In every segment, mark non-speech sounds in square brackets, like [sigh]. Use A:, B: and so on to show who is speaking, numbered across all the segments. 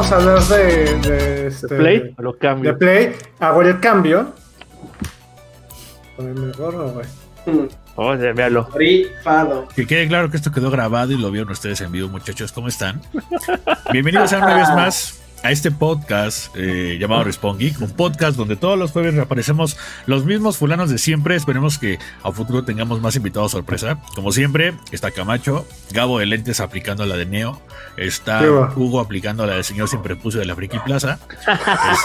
A: vamos a hablar de, de, este,
B: Play, lo cambio.
A: de Play. Hago el cambio. Ponerme el gorro, güey.
B: Oye, véalo.
C: Rifado.
D: Que quede claro que esto quedó grabado y lo vieron ustedes en vivo, muchachos. ¿Cómo están? Bienvenidos a una vez más a este podcast eh, llamado Respawn Geek, un podcast donde todos los jueves reaparecemos los mismos fulanos de siempre. Esperemos que a futuro tengamos más invitados sorpresa. Como siempre, está Camacho, Gabo de Lentes aplicando la de Neo, está. Hugo aplicando la del señor sin prepucio de la Friki Plaza,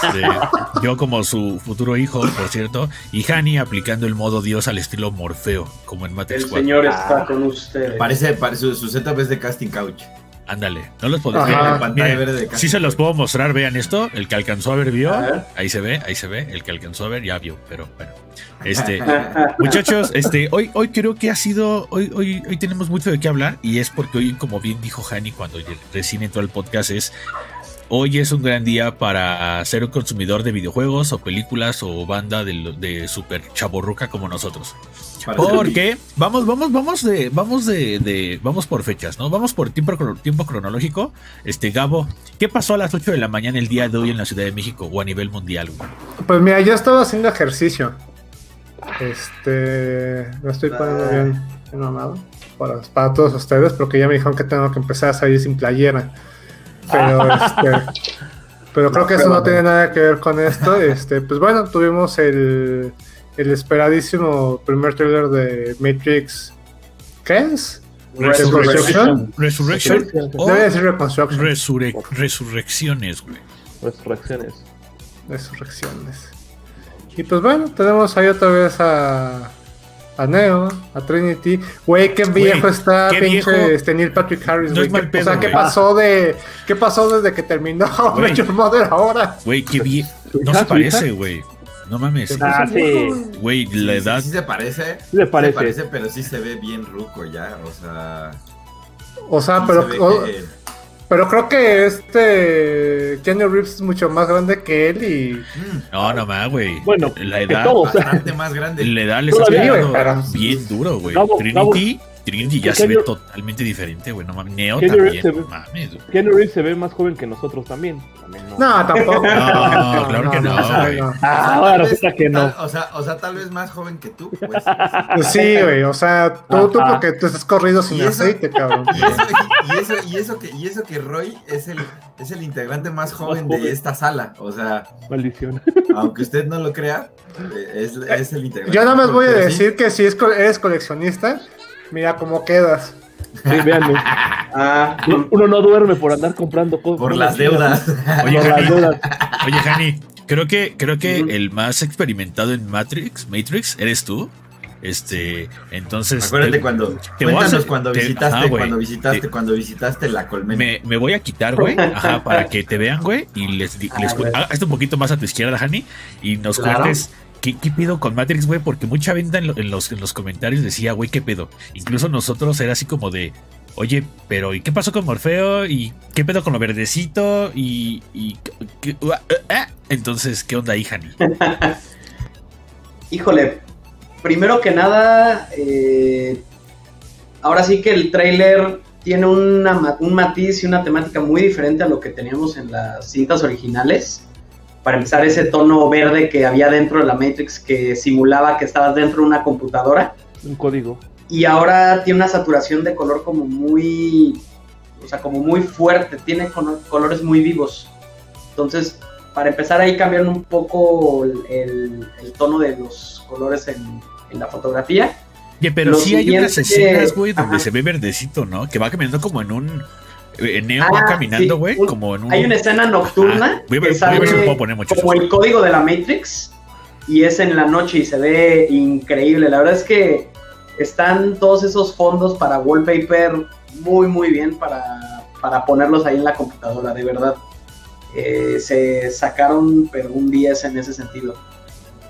D: Este, [laughs] yo como su futuro hijo, por cierto, y Hani aplicando el modo Dios al estilo Morfeo, como en Matrix
C: El
D: 4.
C: señor está con ustedes.
E: Parece, parece su, su setup es de casting couch.
D: Ándale, no los
E: de casting
D: Sí se los puedo mostrar, vean esto. El que alcanzó a ver vio.
C: A ver.
D: Ahí se ve, ahí se ve. El que alcanzó a ver ya vio, pero bueno. Este, muchachos, este, hoy, hoy creo que ha sido, hoy, hoy, hoy tenemos mucho de qué hablar y es porque hoy, como bien dijo Hani cuando recién entró al podcast, es hoy es un gran día para ser un consumidor de videojuegos o películas o banda de, de super chaborruca como nosotros.
E: Para
D: Porque vamos, vamos, vamos de, vamos de, de- vamos por fechas, ¿no? Vamos por tiempo, crono- tiempo cronológico. Este, Gabo, ¿qué pasó a las 8 de la mañana el día de hoy en la Ciudad de México o a nivel mundial, güey?
A: Pues mira, yo estaba haciendo ejercicio. Este. Me estoy poniendo bien, bien mamado. Para, para todos ustedes, porque ya me dijeron que tengo que empezar a salir sin playera. Pero [laughs] este. Pero creo que eso no tiene nada que ver con esto. Este, pues bueno, tuvimos el, el esperadísimo primer trailer de Matrix. ¿Qué es? Resurrection.
D: Resurrection
A: Debe decir Reconstruction.
D: resurre- resurrecciones, güey.
B: Resurrecciones.
A: Resurrecciones. Y pues bueno, tenemos ahí otra vez a, a Neo, a Trinity. Güey, qué viejo está
D: qué
A: pinche
D: viejo.
A: este Neil Patrick Harris,
D: No
A: güey.
D: es mal
A: ¿Qué-
D: pedo,
A: o sea, ¿qué pasó de qué pasó desde que terminó. [laughs] Major Mother ahora?
D: Güey, qué.
B: ¿Su
D: No se parece, güey. No mames.
B: Ah, sí.
D: Güey, la
E: Sí,
D: edad.
E: Sí, se parece.
B: Sí
E: Se
B: parece.
E: parece, pero sí se ve bien ruco ya. O sea.
A: O sea,
E: sí
A: pero
E: se ve
A: o-
E: que-
A: pero creo que este Keanu Reeves es mucho más grande que él y
D: No, no más, güey.
B: Bueno,
D: la edad.
B: todos.
E: bastante más grande.
D: La edad le está pegando bien duro, güey.
B: Gabo,
D: Trinity, ya
B: ¿Qué
D: se ve totalmente diferente, güey. No mames. Neo
B: ¿Qué año
D: también.
B: se ve?
D: No mames, güey.
B: Keanu Reeves se ve más joven que nosotros también. También no.
A: no, tampoco.
D: No, claro que no.
B: Ah, ahora
E: Tal vez-
B: resulta que no.
E: tal- o, sea, o sea, tal vez más joven que tú. Pues,
A: Pues sí, güey, o sea, tú, tú porque tú estás corrido sin
E: eso-
A: aceite, cabrón.
E: Y eso, y, eso, y, eso que, y eso que Roy es el, es el integrante más joven
B: joven.
E: de esta sala. O sea,
B: Maldición.
E: aunque usted no lo crea, es, es el integrante.
A: Yo nada más voy a
E: sí,
A: decir que si es eres coleccionista, mira cómo quedas.
B: Sí, véanme. [laughs]
C: Ah,
B: Uno- no duerme por andar comprando cosas.
E: Por las deudas.
D: Oye,
B: Por las
D: Jani,
B: deudas.
D: oye, Jani, creo que, creo que el más experimentado en Matrix, Matrix, eres tú. Este, entonces.
E: Acuérdate
D: te-
E: cuando,
D: te voy a
E: cuéntanos cuando
D: te-
E: visitaste,
D: ajá,
E: cuando visitaste,
D: Te-
E: cuando visitaste la colmena.
D: Me, me voy a quitar, güey, ajá, para que te vean, güey, y les, di- les hazte un poquito más a tu izquierda, Hani, y nos
C: Claro.
D: cuentes qué, pedo con Matrix, güey, porque mucha venta en, lo- en los, en los comentarios decía, güey, qué pedo. Incluso nosotros era así como de, oye, pero ¿y qué pasó con Morfeo? ¿Y qué pedo con lo verdecito? Y, qué- eh, eh? entonces, ¿qué onda ahí, [laughs] Hani?
C: híjole, primero que nada, eh, ahora sí que el tráiler tiene un matiz y una temática muy diferente a lo que teníamos en las cintas originales. Para empezar, ese tono verde que había dentro de la Matrix que simulaba que estabas dentro de una computadora.
B: Un código.
C: Y ahora tiene una saturación de color como muy, o sea, como muy fuerte, tiene colores muy vivos. Entonces, para empezar ahí cambian un poco el, el- tono de los colores en, en la fotografía.
D: Oye, pero
C: Lo
D: sí hay unas escenas, güey, donde
C: Ajá.
D: se ve verdecito, ¿no? Que va caminando como en un... eh, Neo
C: Ah,
D: va caminando,
C: sí,
D: güey,
C: un-
D: como en un...
C: Hay una escena nocturna
D: Ajá. Voy a ver-
C: que
D: si
C: sale
D: puedo poner,
C: como el código de la Matrix y es en la noche y se ve increíble. La verdad es que están todos esos fondos para wallpaper muy muy bien para, para ponerlos ahí en la computadora, de verdad. Eh, se sacaron pero un 10 en ese sentido.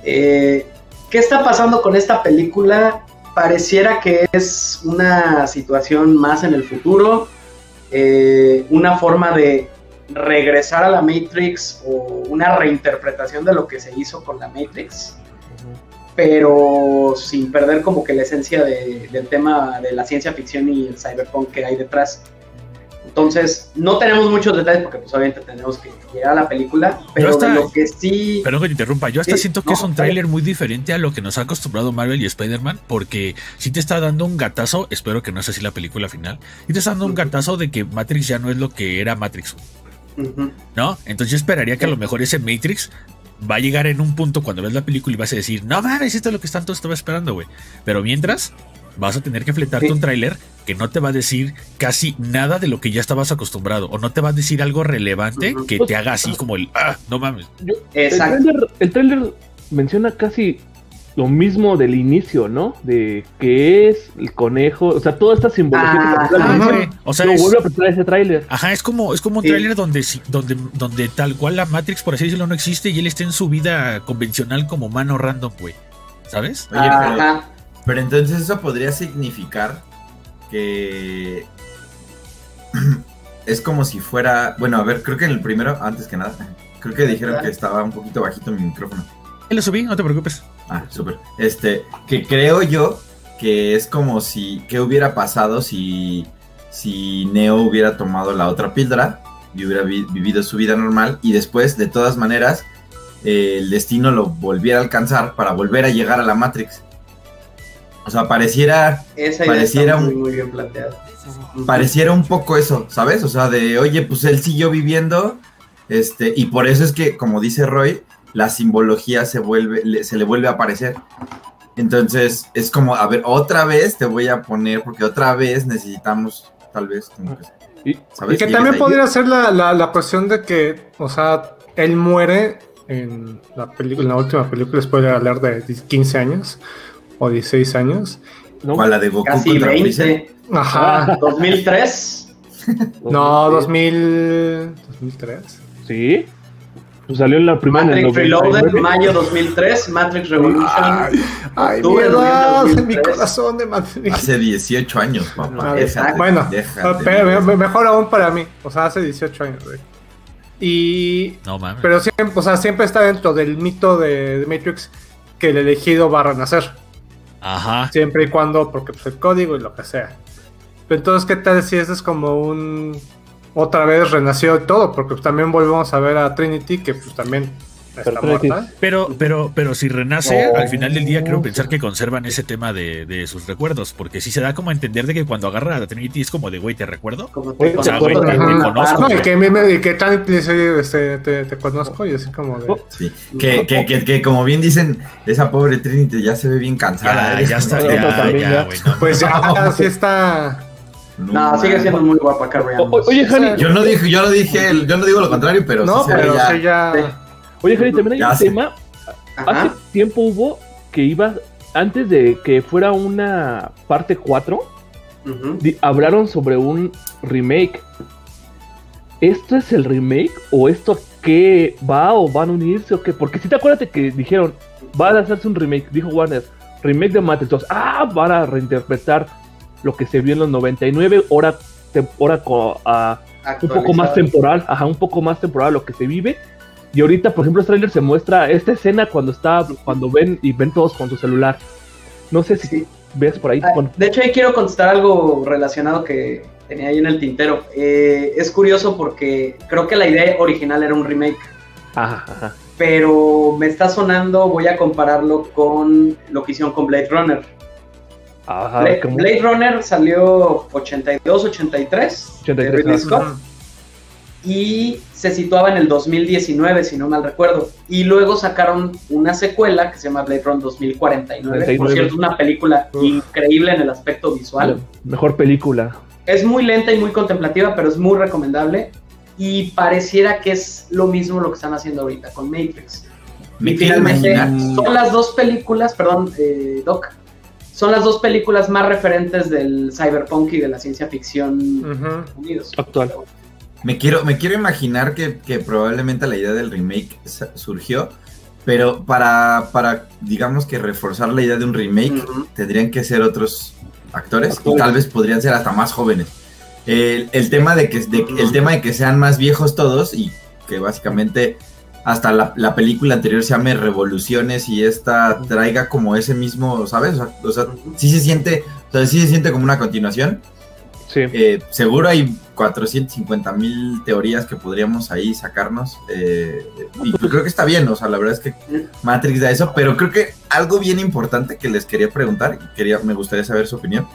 C: Eh, ¿Qué está pasando con esta película? Pareciera que es una situación más en el futuro, eh, una forma de regresar a la Matrix o una reinterpretación de lo que se hizo con la Matrix, pero sin perder como que la esencia de- del tema de la ciencia ficción y el cyberpunk que hay detrás. Entonces, no tenemos muchos detalles porque pues obviamente tenemos que llegar a la película, pero
D: hasta-
C: lo que sí...
D: Perdón que te interrumpa, yo hasta
C: Sí,
D: siento que
C: no,
D: es un tráiler muy diferente a lo que nos ha acostumbrado Marvel y Spider-Man, porque si te está dando un gatazo, espero que no sea así la película final, y te está dando un gatazo de que Matrix ya no es lo que era Matrix. ¿no? Entonces yo esperaría que a lo mejor ese Matrix va a llegar en un punto cuando ves la película y vas a decir, no mames, esto es lo que tanto estaba esperando, güey. Pero mientras, vas a tener que fletarte
C: Sí.
D: un tráiler que no te va a decir casi nada de lo que ya estabas acostumbrado, o no te va a decir algo relevante que te haga así como el, ah, no mames.
B: Yo-
C: Exacto.
B: El trailer, el tráiler menciona casi lo mismo del inicio, ¿no? De que es el conejo, o sea, toda esta simbología que
C: Ah,
D: O sea, es-
B: vuelve a presentar ese tráiler.
D: Ajá, es como, es como un
C: Sí.
D: tráiler donde, sí- donde, donde tal cual la Matrix, por así decirlo, no existe y él está en su vida convencional como mano random, güey. ¿Sabes?
C: Ajá.
E: Pero entonces eso podría significar que [clears throat] es como si fuera. Bueno, a ver, creo que en el primero, antes que nada, creo que dijeron que estaba un poquito bajito mi micrófono.
D: Lo subí, no te preocupes.
E: Ah, súper. Este, que creo yo que es como si, ¿qué hubiera pasado si, si Neo hubiera tomado la otra píldora y hubiera vi- vivido su vida normal y después, de todas maneras, eh, el destino lo volviera a alcanzar para volver a llegar a la Matrix? O sea, pareciera,
C: Esa idea
E: Pareciera
C: está muy,
E: un-
C: muy bien planteada.
E: Pareciera un poco eso, ¿sabes? O sea, de, oye, pues él siguió viviendo, este, y por eso es que, como dice Roy, la simbología se vuelve, le- se le vuelve a aparecer. Entonces, es como, a ver, otra vez te voy a poner, porque otra vez necesitamos, tal vez, como que,
B: Y-
E: ¿sabes?
A: Y que también podría ser la, la, la cuestión de que, o sea, él muere en la película, en la última película, después de hablar de 15 años o 16 años.
B: ¿no?
E: ¿Cuál, la de Goku
C: Casi
E: contra Freezer?
C: 20.
A: Ajá.
C: 2003. [laughs]
A: No, 2000, 2003.
B: Sí. Pues salió en la primera en el
C: Matrix Reloaded,
B: 99.
C: mayo 2003. Matrix Revolution.
A: Ay, ay mi edad,
C: 2003.
A: mi corazón de Matrix.
E: Hace 18 años, papá.
A: Ah,
E: Déjate,
A: bueno,
E: déjate.
A: pero me- mejor aún para mí. O sea, hace 18 años, güey. Y.
D: No mames.
A: Pero siempre, o sea, siempre está dentro del mito de, de Matrix que el elegido va a renacer.
D: Ajá.
A: Siempre y cuando, porque pues el código y lo que sea. Pero entonces, ¿qué tal si este es como un. Otra vez renació todo? Porque pues, también volvemos a ver a Trinity, que pues también está
B: Pero
A: muerta.
D: Pero, pero, pero si renace,
B: No.
D: al final del día quiero pensar que conservan ese tema de, de sus recuerdos, porque sí se da como a entender de que cuando agarra a la Trinity es como de, güey, ¿te recuerdo?
C: Como
B: Oye,
C: te
B: o sea, güey, te-
D: conozco,
A: No, y que, me- me- y que este, te, te conozco y así como de.
B: Oh,
E: Sí. Que, que, que, que como bien dicen, esa pobre Trinity ya se ve bien cansada.
D: Ya, ya está,
B: No,
D: ya,
B: no, también
D: ya,
B: ya.
D: güey. no
A: Pues ya,
E: No.
A: sí está.
C: No, sigue siendo muy guapa Carrie
B: Oye, Jani,
E: Yo no dije, yo no dije, yo no digo lo contrario, pero
A: No,
E: sí se ve
A: pero
E: ya-
A: sí ya.
B: Oye, Jani, también hay
E: Ya
B: un
E: sé.
B: tema. Hace tiempo hubo que iba, antes de que fuera una parte 4,
C: Ujú.
B: di- hablaron sobre un remake. ¿Esto es el remake? ¿O esto qué va o van a unirse o qué? Porque si te acuerdas que dijeron, van a hacerse un remake, dijo Warner, remake de Matrix 2. Ah, van a reinterpretar lo que se vio en los 99, ahora, te- ahora co- a- un poco más temporal, ajá, un poco más temporal lo que se vive. Y ahorita, por ejemplo, el trailer se muestra esta escena cuando está, cuando ven y ven todos con su celular. No sé si
C: Sí.
B: ves por ahí.
C: Ah,
B: bueno,
C: De hecho, ahí quiero contestar algo relacionado que tenía ahí en el tintero. Eh, es curioso porque creo que la idea original era un remake,
B: ajá, ajá.
C: pero me está sonando, voy a compararlo con lo que hicieron con Blade Runner.
B: Ajá,
C: Blade, Runner salió 82-83 de
B: 83,
C: Ridley
B: ajá.
C: Y se situaba en el 2019, si no mal recuerdo. Y luego sacaron una secuela que se llama Blade Runner 2049. Por
B: 49.
C: cierto, es una película
A: Uf.
C: increíble en el aspecto visual.
B: Mejor película.
C: Es muy lenta y muy contemplativa, pero es muy recomendable. Y pareciera que es lo mismo lo que están haciendo ahorita con Matrix.
E: Me
C: Y
E: quiero
C: finalmente,
E: imaginar.
C: Son las dos películas, perdón, eh, Doc. Son las dos películas más referentes del cyberpunk y de la ciencia ficción
A: Ujú.
C: unidos.
B: Actual.
E: Me quiero, me quiero imaginar que, que probablemente la idea del remake surgió, pero para, para, digamos que reforzar la idea de un remake,
C: Ujú.
E: tendrían que ser otros actores y
B: Actores.
E: tal vez podrían ser hasta más jóvenes. El, el tema de que, de- el tema de que sean más viejos todos y que básicamente hasta la, la película anterior se llame Revoluciones y esta traiga como ese mismo, ¿sabes? O sea, o sea, sí se siente, o sea, sí se siente como una continuación.
B: Sí.
E: Eh, seguro hay 450 mil teorías que podríamos ahí sacarnos. eh, y creo que está bien, o sea, la verdad es que Matrix da eso, pero creo que algo bien importante que les quería preguntar, y quería, me gustaría saber su opinión.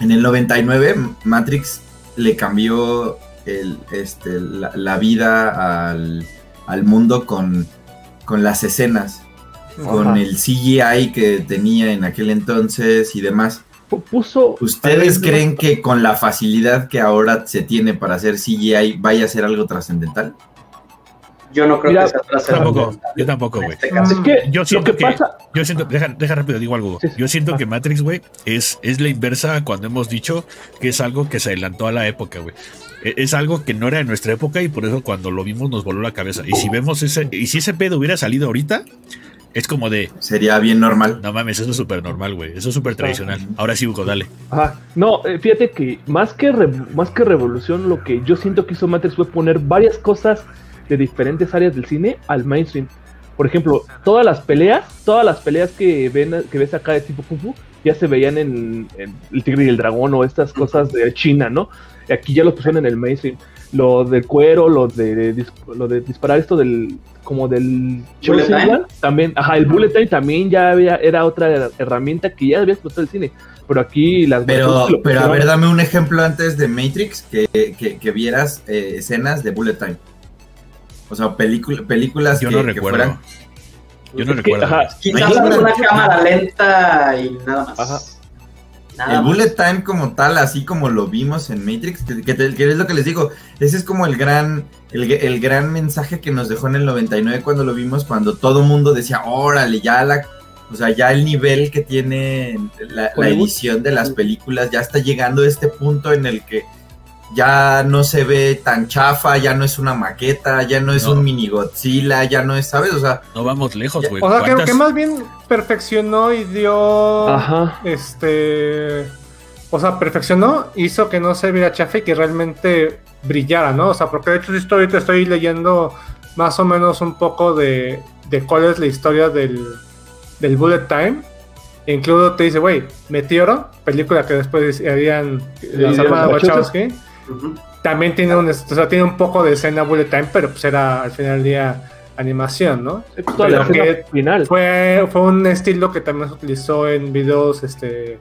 E: En el 99, Matrix le cambió el, este, la, la vida al, al mundo con, con las escenas, con el CGI que tenía en aquel entonces y demás.
B: Pu- Puso.
E: ¿Ustedes creen que con la facilidad que ahora se tiene para hacer CGI vaya a ser algo trascendental?
C: Yo no creo
B: Mira,
C: que sea trascendental
D: Tampoco, yo tampoco, güey.
C: este.
B: Es que
D: Yo
B: lo
D: siento
B: que
D: que-
B: pasa.
D: Yo siento, deja, deja rápido, digo algo.
B: Sí, sí.
D: Yo siento
B: Ah.
D: que Matrix, güey, es, es la inversa cuando hemos dicho que es algo que se adelantó a la época, güey. E- Es algo que no era de nuestra época y por eso cuando lo vimos nos voló la cabeza. Y si vemos ese, y si ese pedo hubiera salido ahorita, es como de,
E: Sería bien normal.
D: no mames, eso es súper normal, güey. Eso es súper tradicional. Ahora sí, Hugo, dale.
B: Ajá. No, eh, fíjate que más que, más que revolución, lo que yo siento que hizo Matrix fue poner varias cosas de diferentes áreas del cine al mainstream. Por ejemplo, todas las peleas, todas las peleas que ven que ves acá de tipo Kung Fu, ya se veían en, en El Tigre y el Dragón o estas cosas de China, ¿no? Y aquí ya lo pusieron en el mainstream. Lo del cuero, lo de, de lo de disparar esto del como del
C: Bullet time.
B: También, ajá, el bullet time también ya había, era otra herramienta que ya había explotado el cine. Pero aquí las
E: Pero, pero a ver, dame un ejemplo antes de Matrix que, que, que vieras eh, escenas de Bullet Time. O sea, película, películas
D: Yo
E: que,
D: no
E: que
D: recuerdo.
E: fueran.
D: Yo no
B: Es que,
D: recuerdo.
B: ajá.
C: Quizás alguna cámara lenta y nada más.
B: Ajá.
C: Nada
E: El bullet time como tal, así como lo vimos en Matrix, que, que te- que es lo que les digo, ese es como el gran, el, el gran mensaje que nos dejó en el 99 cuando lo vimos, cuando todo mundo decía, órale, ya la, o sea, ya el nivel que tiene la, la edición de las películas ya está llegando a este punto en el que ya no se ve tan chafa, ya no es una maqueta, ya no es
D: No.
E: un mini Godzilla, ya no es, ¿sabes? O sea,
D: No vamos lejos, güey.
A: O sea, creo
D: ¿Cuántas-
A: que más bien perfeccionó y dio.
B: Ajá.
A: Este. O sea, perfeccionó, hizo que no se viera chafa y que realmente brillara, ¿no? O sea, porque de hecho, sí estoy, ahorita estoy leyendo más o menos un poco de, de cuál es la historia del, del Bullet Time. E incluso te dice, güey, Meteoro, película que después harían las
B: de
A: hermanas
B: Wachowski.
A: También tiene un, o sea, tiene un poco de escena Bullet Time, pero pues era al final del día animación, ¿no?
B: Es toda la
A: Pero
B: escena
A: que
B: final.
A: Fue, fue un estilo que también se utilizó en videos este,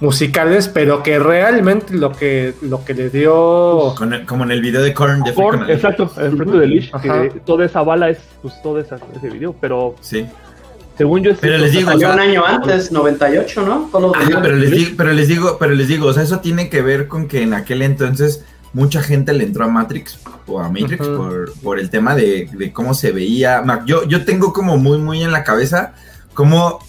A: musicales, pero que realmente lo que, lo que le dio...
E: con el- como en el video de Korn de
B: Korn, exacto, el frente de
A: Ajá.
B: que toda esa bala es pues todo esa- ese video, pero
E: Sí.
B: Según yo
E: Pero les digo,
C: Salió
E: o sea,
C: un año antes, 98, ¿no?
E: Ajá, pero les, digo, pero les digo, pero les digo, o sea, eso tiene que ver con que en aquel entonces mucha gente le entró a Matrix o a Matrix por, por el tema de, de cómo se veía. Yo, yo tengo como muy, muy en la cabeza como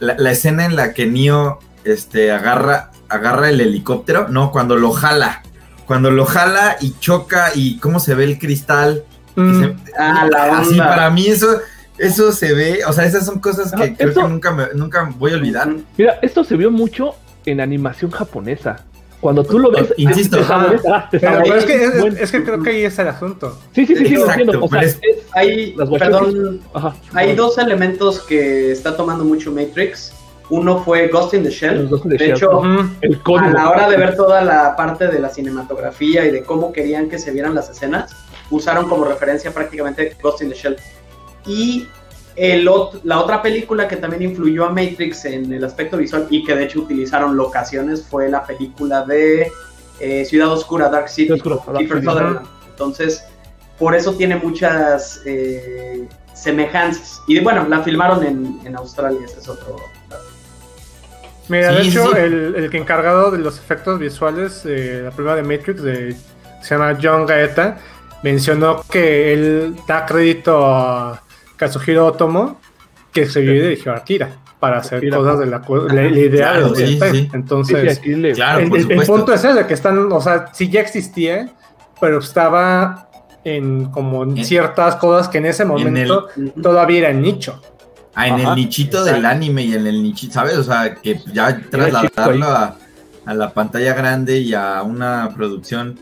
E: la, la escena en la que Neo este, agarra, agarra el helicóptero, no, cuando lo jala. Cuando lo jala y choca y cómo se ve el cristal.
A: Mm,
E: se-
C: Ah, la
E: así para mí eso, eso se ve, o sea, esas son cosas que
B: Ajá,
E: creo que nunca, me- nunca voy a olvidar.
B: Mira, esto se vio mucho en animación japonesa. Cuando tú lo ves,
E: Insisto,
B: te ah, te
A: pero, es, que, es, es que creo que ahí está el asunto.
B: Sí, sí, sí, sí, lo
E: Exacto,
B: entiendo. O sea,
E: pero
B: es,
E: es-
C: Hay, perdón,
B: ajá.
C: hay dos elementos que está tomando mucho Matrix. Uno fue Ghost in the Shell.
B: De
C: De
B: Shell.
C: hecho,
B: el
C: a la hora de ver toda la parte de la cinematografía y de cómo querían que se vieran las escenas, usaron como referencia prácticamente Ghost in the Shell. Y el ot- la otra película que también influyó a Matrix en el aspecto visual y que de hecho utilizaron locaciones fue la película de eh, Ciudad Oscura, Dark City,
B: Oscura, Dark.
C: Sutherland. Entonces, por eso tiene muchas eh, semejanzas. Y bueno, la filmaron en, en Australia, ese es otro. dato.
A: Mira,
E: Sí,
A: de hecho,
E: sí.
A: El, el que encargado de los efectos visuales, eh, la primera de Matrix, de, se llama John Gaeta, mencionó que él da crédito a Kazuhiro Otomo, que escribió y dirigió a Akira, para hacer
B: Akira.
A: cosas de la, cu- la- la idea
E: Claro,
A: de los
E: sí, sí.
A: Entonces,
E: Claro,
A: el, punto es ese, que están, o sea, sí ya existía, pero estaba en como en ciertas cosas que en ese momento todavía era nicho.
E: Ah, en
B: Ajá,
E: el nichito del anime y en el nichito, ¿sabes? O sea, que ya trasladarlo a, a la pantalla grande y a una producción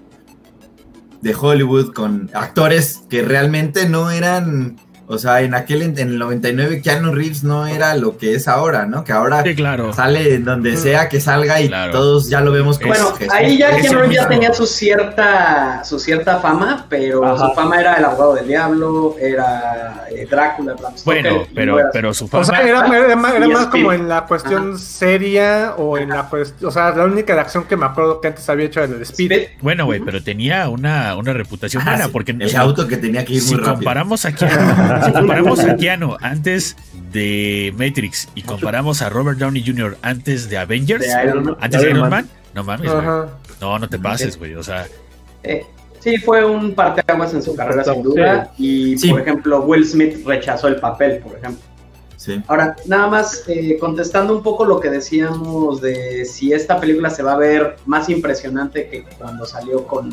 E: de Hollywood con actores que realmente no eran O sea, en aquel, en el 99, Keanu Reeves no era lo que es ahora, ¿no? Que ahora
D: Sí, claro.
E: sale en donde sea que salga y
D: Claro.
E: todos ya lo vemos como
C: Bueno,
E: Jesús.
C: ahí ya Keanu Reeves ya tenía su cierta, su cierta fama, pero
B: Ajá.
C: su fama era el abogado del diablo, era eh, Drácula, Bram
D: Bueno, pero, pero su
A: O
D: fama.
A: sea, era, era más, era como en la cuestión seria o en la cuestión. O sea, la única de acción que me acuerdo que antes había hecho era el Speed.
C: Speed.
D: Bueno, güey, pero tenía una, una reputación
E: Ah,
D: buena
E: sí,
D: porque
E: el auto que tenía que ir
D: si
E: muy rápido.
D: comparamos a [laughs] Keanu, si comparamos a Keanu antes de Matrix y comparamos a Robert Downey Jr. antes de Avengers,
C: De Iron Man.
D: antes de
B: Iron
D: Iron
B: Man.
D: Man, no mames, güey. No, no te pases, güey. O sea,
C: Eh, sí, fue un parteaguas en su carrera sin duda. Y
E: Sí.
C: por ejemplo, Will Smith rechazó el papel, por ejemplo.
E: Sí.
C: Ahora, nada más eh, contestando un poco lo que decíamos de si esta película se va a ver más impresionante que cuando salió con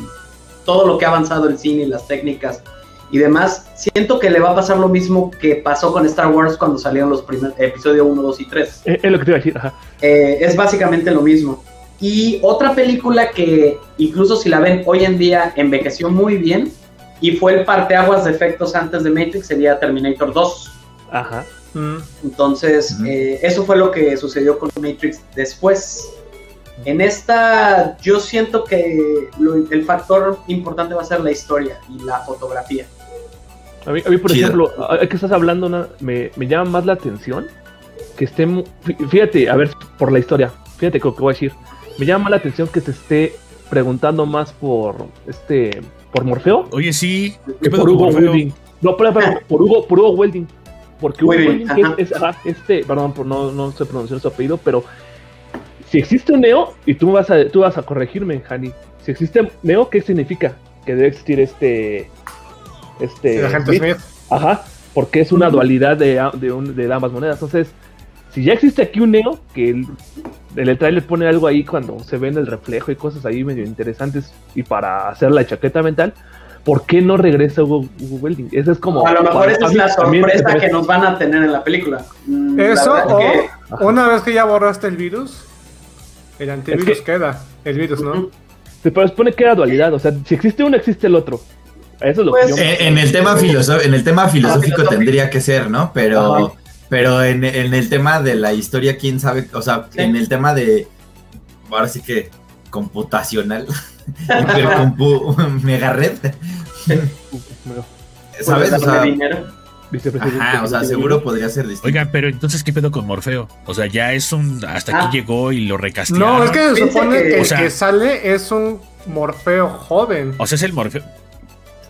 C: todo lo que ha avanzado el cine y las técnicas y demás, siento que le va a pasar lo mismo que pasó con Star Wars cuando salieron los primeros episodios 1, 2 y 3.
B: Es, es lo que te iba a decir, ajá.
C: Eh, es básicamente lo mismo. Y otra película que incluso si la ven hoy en día envejeció muy bien y fue el parteaguas de efectos antes de Matrix sería Terminator 2.
B: Ajá.
A: Mm.
C: Entonces,
E: Ujú.
C: eh, eso fue lo que sucedió con Matrix después. En esta, yo siento que lo- el factor importante va a ser la historia y la fotografía.
B: A mí, a mí, por
E: Chido.
B: ejemplo, a- a- que estás hablando, me, me llama más la atención que esté. Fíjate, a ver, por la historia, fíjate lo que voy a decir. Me llama más la atención que se esté preguntando más por este. por Morfeo
D: oye, sí. ¿Qué
B: por
D: con
B: Hugo
D: Morfeo?
B: Welding. No, pero, pero, por Hugo, por Hugo Welding. Porque Hugo
C: Welding,
B: es, es- ajá, este, perdón, por no, no sé pronunciar su apellido, pero si existe un Neo, y tú vas a, tú vas a corregirme, Hani. Si existe Neo, ¿qué significa? Que debe existir este. Este. Smith.
A: Smith.
B: Ajá, porque es una dualidad de, a- de, un- de ambas monedas. Entonces, si ya existe aquí un Neo, que el, el, el trailer pone algo ahí cuando se ven el reflejo y cosas ahí medio interesantes y para hacer la chaqueta mental, ¿por qué no regresa Hugo, Hugo Welding? Esa es como...
C: a lo mejor esa es la sorpresa que nos van a tener en la película. Mm, la
A: Eso o
C: que-
A: una vez que ya borraste el virus, el antivirus
B: Es que-
A: queda. El virus, ¿no?
B: Se pero supone que era dualidad, o sea, si existe uno, existe el otro. Eso es lo
C: Pues,
B: que yo...
E: Eh, en el tema filoso- en el tema filosófico tendría que ser, ¿no? Pero,
C: Ajá.
E: pero en, en el tema de la historia, quién sabe, o sea,
C: Sí.
E: en el tema de ahora sí que computacional, [laughs] hipercompu, [laughs] mega red, ¿sabes?
C: pues,
E: O sea,
C: dinero.
B: Vicepresidente.
E: ajá, o sea, seguro podría ser distinto.
D: Oigan, pero entonces, ¿qué pedo con Morfeo? O sea, ya es un. Hasta aquí
C: Ah.
D: llegó y lo recastearon.
A: No, es que se supone
C: que-
A: que,
D: o
A: el
D: sea-
A: que sale es un Morfeo joven.
D: O sea, es el Morfeo.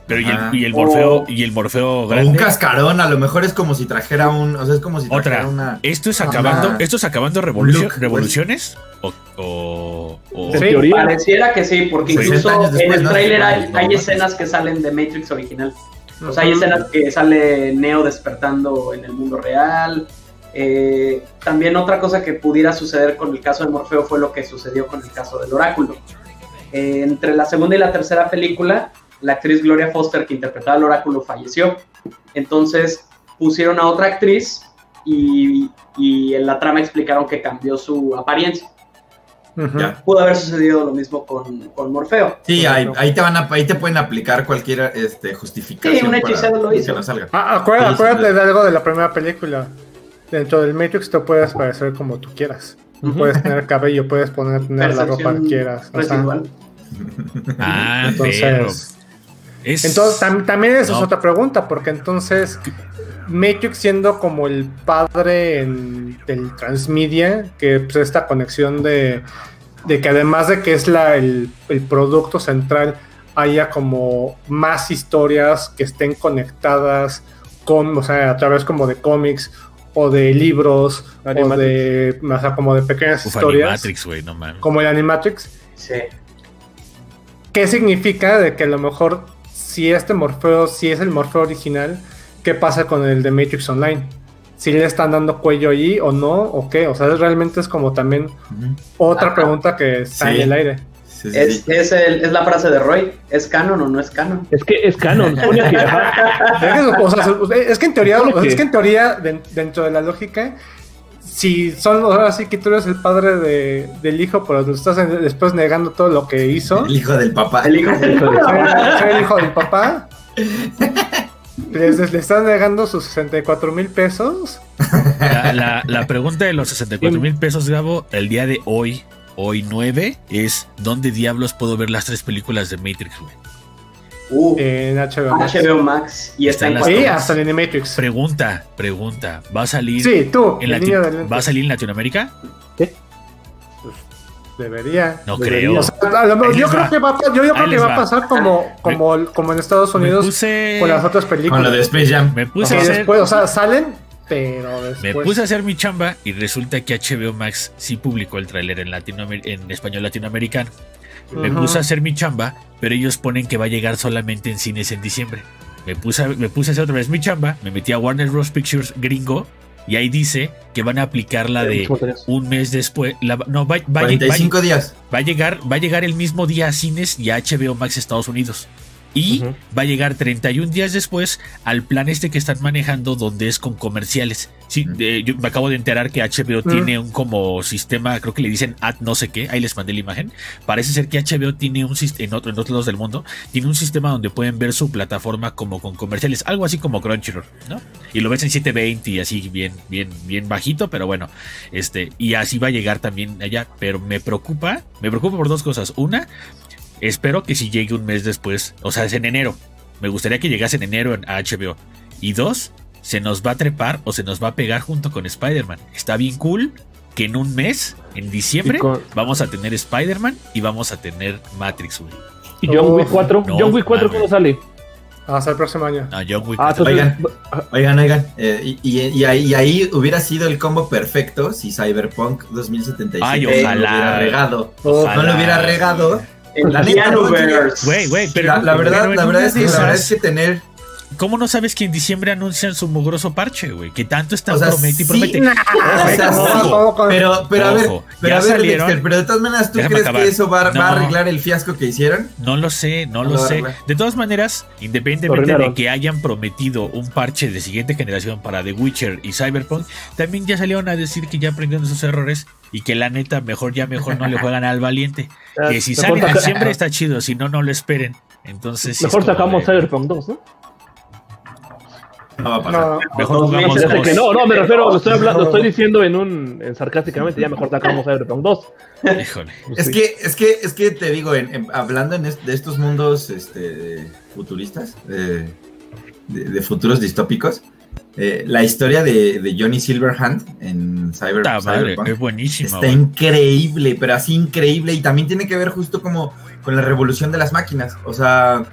D: Pero y el, y el Morfeo,
C: O-
D: y el Morfeo
E: O un
D: grande.
E: cascarón, a lo mejor es como si trajera un, o sea, es como si trajera
D: Otra.
E: una...
D: ¿Esto es
E: Ajá.
D: acabando, esto es acabando
E: Look,
D: revoluciones? O, o, o-
B: En
A: Sí,
B: teoría,
C: Pareciera que sí, porque
E: 60
C: incluso en el
E: ¿no?
C: tráiler hay,
E: No,
C: hay
E: no,
C: escenas que salen de Matrix original. O sea, hay escenas que sale Neo despertando en el mundo real. Eh, también otra cosa que pudiera suceder con el caso de Morfeo fue lo que sucedió con el caso del oráculo. Eh, entre la segunda y la tercera película, la actriz Gloria Foster que interpretaba al oráculo falleció. Entonces pusieron a otra actriz y, y en la trama explicaron que cambió su apariencia.
E: Ya.
C: Pudo haber sucedido lo mismo con, con Morfeo.
E: Sí, ahí, ahí te van a, ahí te pueden aplicar cualquier este, justificación
C: Sí, un hechicero lo
E: que
C: hizo.
E: no salga.
A: Ah, acuérdate,
E: Sí, sí,
A: acuérdate
E: sí.
A: de algo de la primera película. Dentro del Matrix te puedes parecer como tú quieras.
B: Ujú.
A: Puedes tener cabello, puedes poner tener la ropa que quieras. o sea,
C: residual. [laughs]
D: Ah, pero.
A: entonces,
D: Es,
A: entonces tam- también esa
D: No.
A: es otra pregunta, porque entonces Matrix siendo como el padre en, del transmedia, que pues, esta conexión de, de que además de que es la, el, el producto central, haya como más historias que estén conectadas con, o sea, a través como de cómics o de libros o de, o sea, como de pequeñas
D: Uf,
A: historias,
D: Animatrix, güey, no mames.
A: como el Animatrix.
C: Sí.
A: ¿Qué significa de que a lo mejor si este Morfeo, si es el Morfeo original, qué pasa con el de Matrix Online? Si le están dando cuello allí o no, o qué? O sea, realmente es como también otra
C: Ajá.
A: pregunta que está
E: Sí.
A: en el aire.
E: Sí, sí,
C: Es,
E: sí.
C: es, el- es la frase de Roy. ¿Es canon o no es canon?
B: es que es canon. que,
A: Es que, o sea, es que en teoría, es
B: que-
A: en teoría, den- dentro de la lógica, si son ahora sí que tú eres el padre de- del hijo, pero tú estás en- después negando todo lo que hizo.
E: El hijo del papá.
C: El hijo
B: Hijo de-
A: ser, ser el hijo del papá. [laughs] les, le están negando sus 64 mil pesos.
D: La, la- la pregunta de los 64 mil pesos, Gabo, el día de hoy, hoy 9, es ¿dónde diablos puedo ver las tres películas de Matrix, güey?
C: Uh,
A: En HBO. Max.
C: HBO Max y está en
D: las-
A: Sí, hasta el Animatrix.
D: Pregunta, pregunta, ¿va a salir
A: Sí, tú,
D: en
A: el niño de.
D: ¿Va a salir en Latinoamérica?
A: Debería.
D: No
A: debería.
D: creo.
A: O sea, lo yo creo
D: va.
A: que va, a pa- yo, yo
D: Ahí
A: creo que
D: les
A: va a
D: va.
A: pasar como, como, como en Estados
D: Me
A: Unidos
D: puse,
A: con las otras
E: Con
A: películas.
E: lo de Space Jam.
D: me puse
A: Y
D: a hacer,
A: después, o sea, salen, pero
D: me
A: después.
D: puse a hacer mi chamba y resulta que HBO Max sí publicó el tráiler en, Latinoamer- en español latinoamericano. Me puse a hacer mi chamba, pero ellos ponen que va a llegar solamente en cines en diciembre. Me puse, a, me puse a hacer otra vez mi chamba, me metí a Warner Bros. Pictures gringo y ahí dice que van a aplicar la de un mes después. la- no, va, va- va-
E: 45 días.
D: va a llegar, va a llegar el mismo día a cines y a HBO Max Estados Unidos. Y va a llegar 31 días después al plan este que están manejando donde es con comerciales. Sí, yo me acabo de enterar que HBO tiene un como sistema, creo que le dicen ad no sé qué, ahí les mandé la imagen. Parece ser que HBO tiene un sistema, en, otro- en otros lados del mundo, tiene un sistema donde pueden ver su plataforma como con comerciales, algo así como Crunchyroll, ¿no? Y lo ves en 720 y así bien, bien, bien bajito, pero bueno, este, y así va a llegar también allá, pero me preocupa, me preocupa por dos cosas. Una, espero que si llegue un mes después, o sea, es en enero. Me gustaría que llegase en enero en- a HBO. Y dos, se nos va a trepar o se nos va a pegar junto con Spider-Man. Está bien cool que en un mes, en diciembre,
B: con-
D: vamos a tener Spider-Man y vamos a tener Matrix, güey.
B: ¿Y John Wick 4?
D: No,
B: ¿John Wick 4
D: mames.
B: cuándo sale?
A: Hasta el próximo año.
D: No, John Wick.
B: Ah,
E: Oigan. Oigan, oigan. eh, y, y- y ahí, y ahí hubiera sido el combo perfecto si Cyberpunk 2077
D: Ay,
E: no lo
D: ojalá.
E: hubiera regado.
D: Ojalá.
E: No lo hubiera regado. La.
D: Güey, güey, pero
E: la, la verdad,
D: pero
E: la verdad es que la verdad es que tener
D: ¿Cómo no sabes que en diciembre anuncian su mugroso parche, güey? Que tanto está
E: O sea,
D: promete y
E: sí,
D: promete.
A: Nah,
E: O sea,
A: no,
E: sí, pero, pero a ver, pero
D: ya
E: a ver. Dexter, pero de todas maneras, ¿tú
D: Déjame
E: crees
D: acabar.
E: que eso va, va a arreglar el fiasco que hicieron?
D: No lo sé, no
E: No
D: lo
E: lo
D: sé. De todas maneras, independientemente de que hayan prometido un parche de siguiente generación para The Witcher y Cyberpunk, también ya salieron a decir que ya aprendieron de sus errores y que la neta, mejor ya mejor no le juegan al valiente. [laughs] Que si sale en diciembre está chido, si no, no lo esperen. Entonces,
B: Mejor sacamos
D: de-
B: Cyberpunk 2, ¿no?
E: No va a pasar.
A: No,
D: Mejor
C: Dos
D: jugamos
B: sé
D: dos.
B: que no, no, me [laughs] refiero, lo estoy, hablando, lo estoy diciendo en un en sarcásticamente, ya mejor sacamos Cyberpunk 2.
D: Híjole.
B: Pues
E: Es
B: sí.
E: que, es que, es que te digo, en- en- hablando en est- de estos mundos este, futuristas, eh, de, de futuros distópicos, eh, la historia de, de Johnny Silverhand en Cyber,
D: madre,
E: Cyberpunk
D: es buenísima.
E: está
D: güey.
E: increíble, pero así increíble, y también tiene que ver justo como con la revolución de las máquinas, o sea,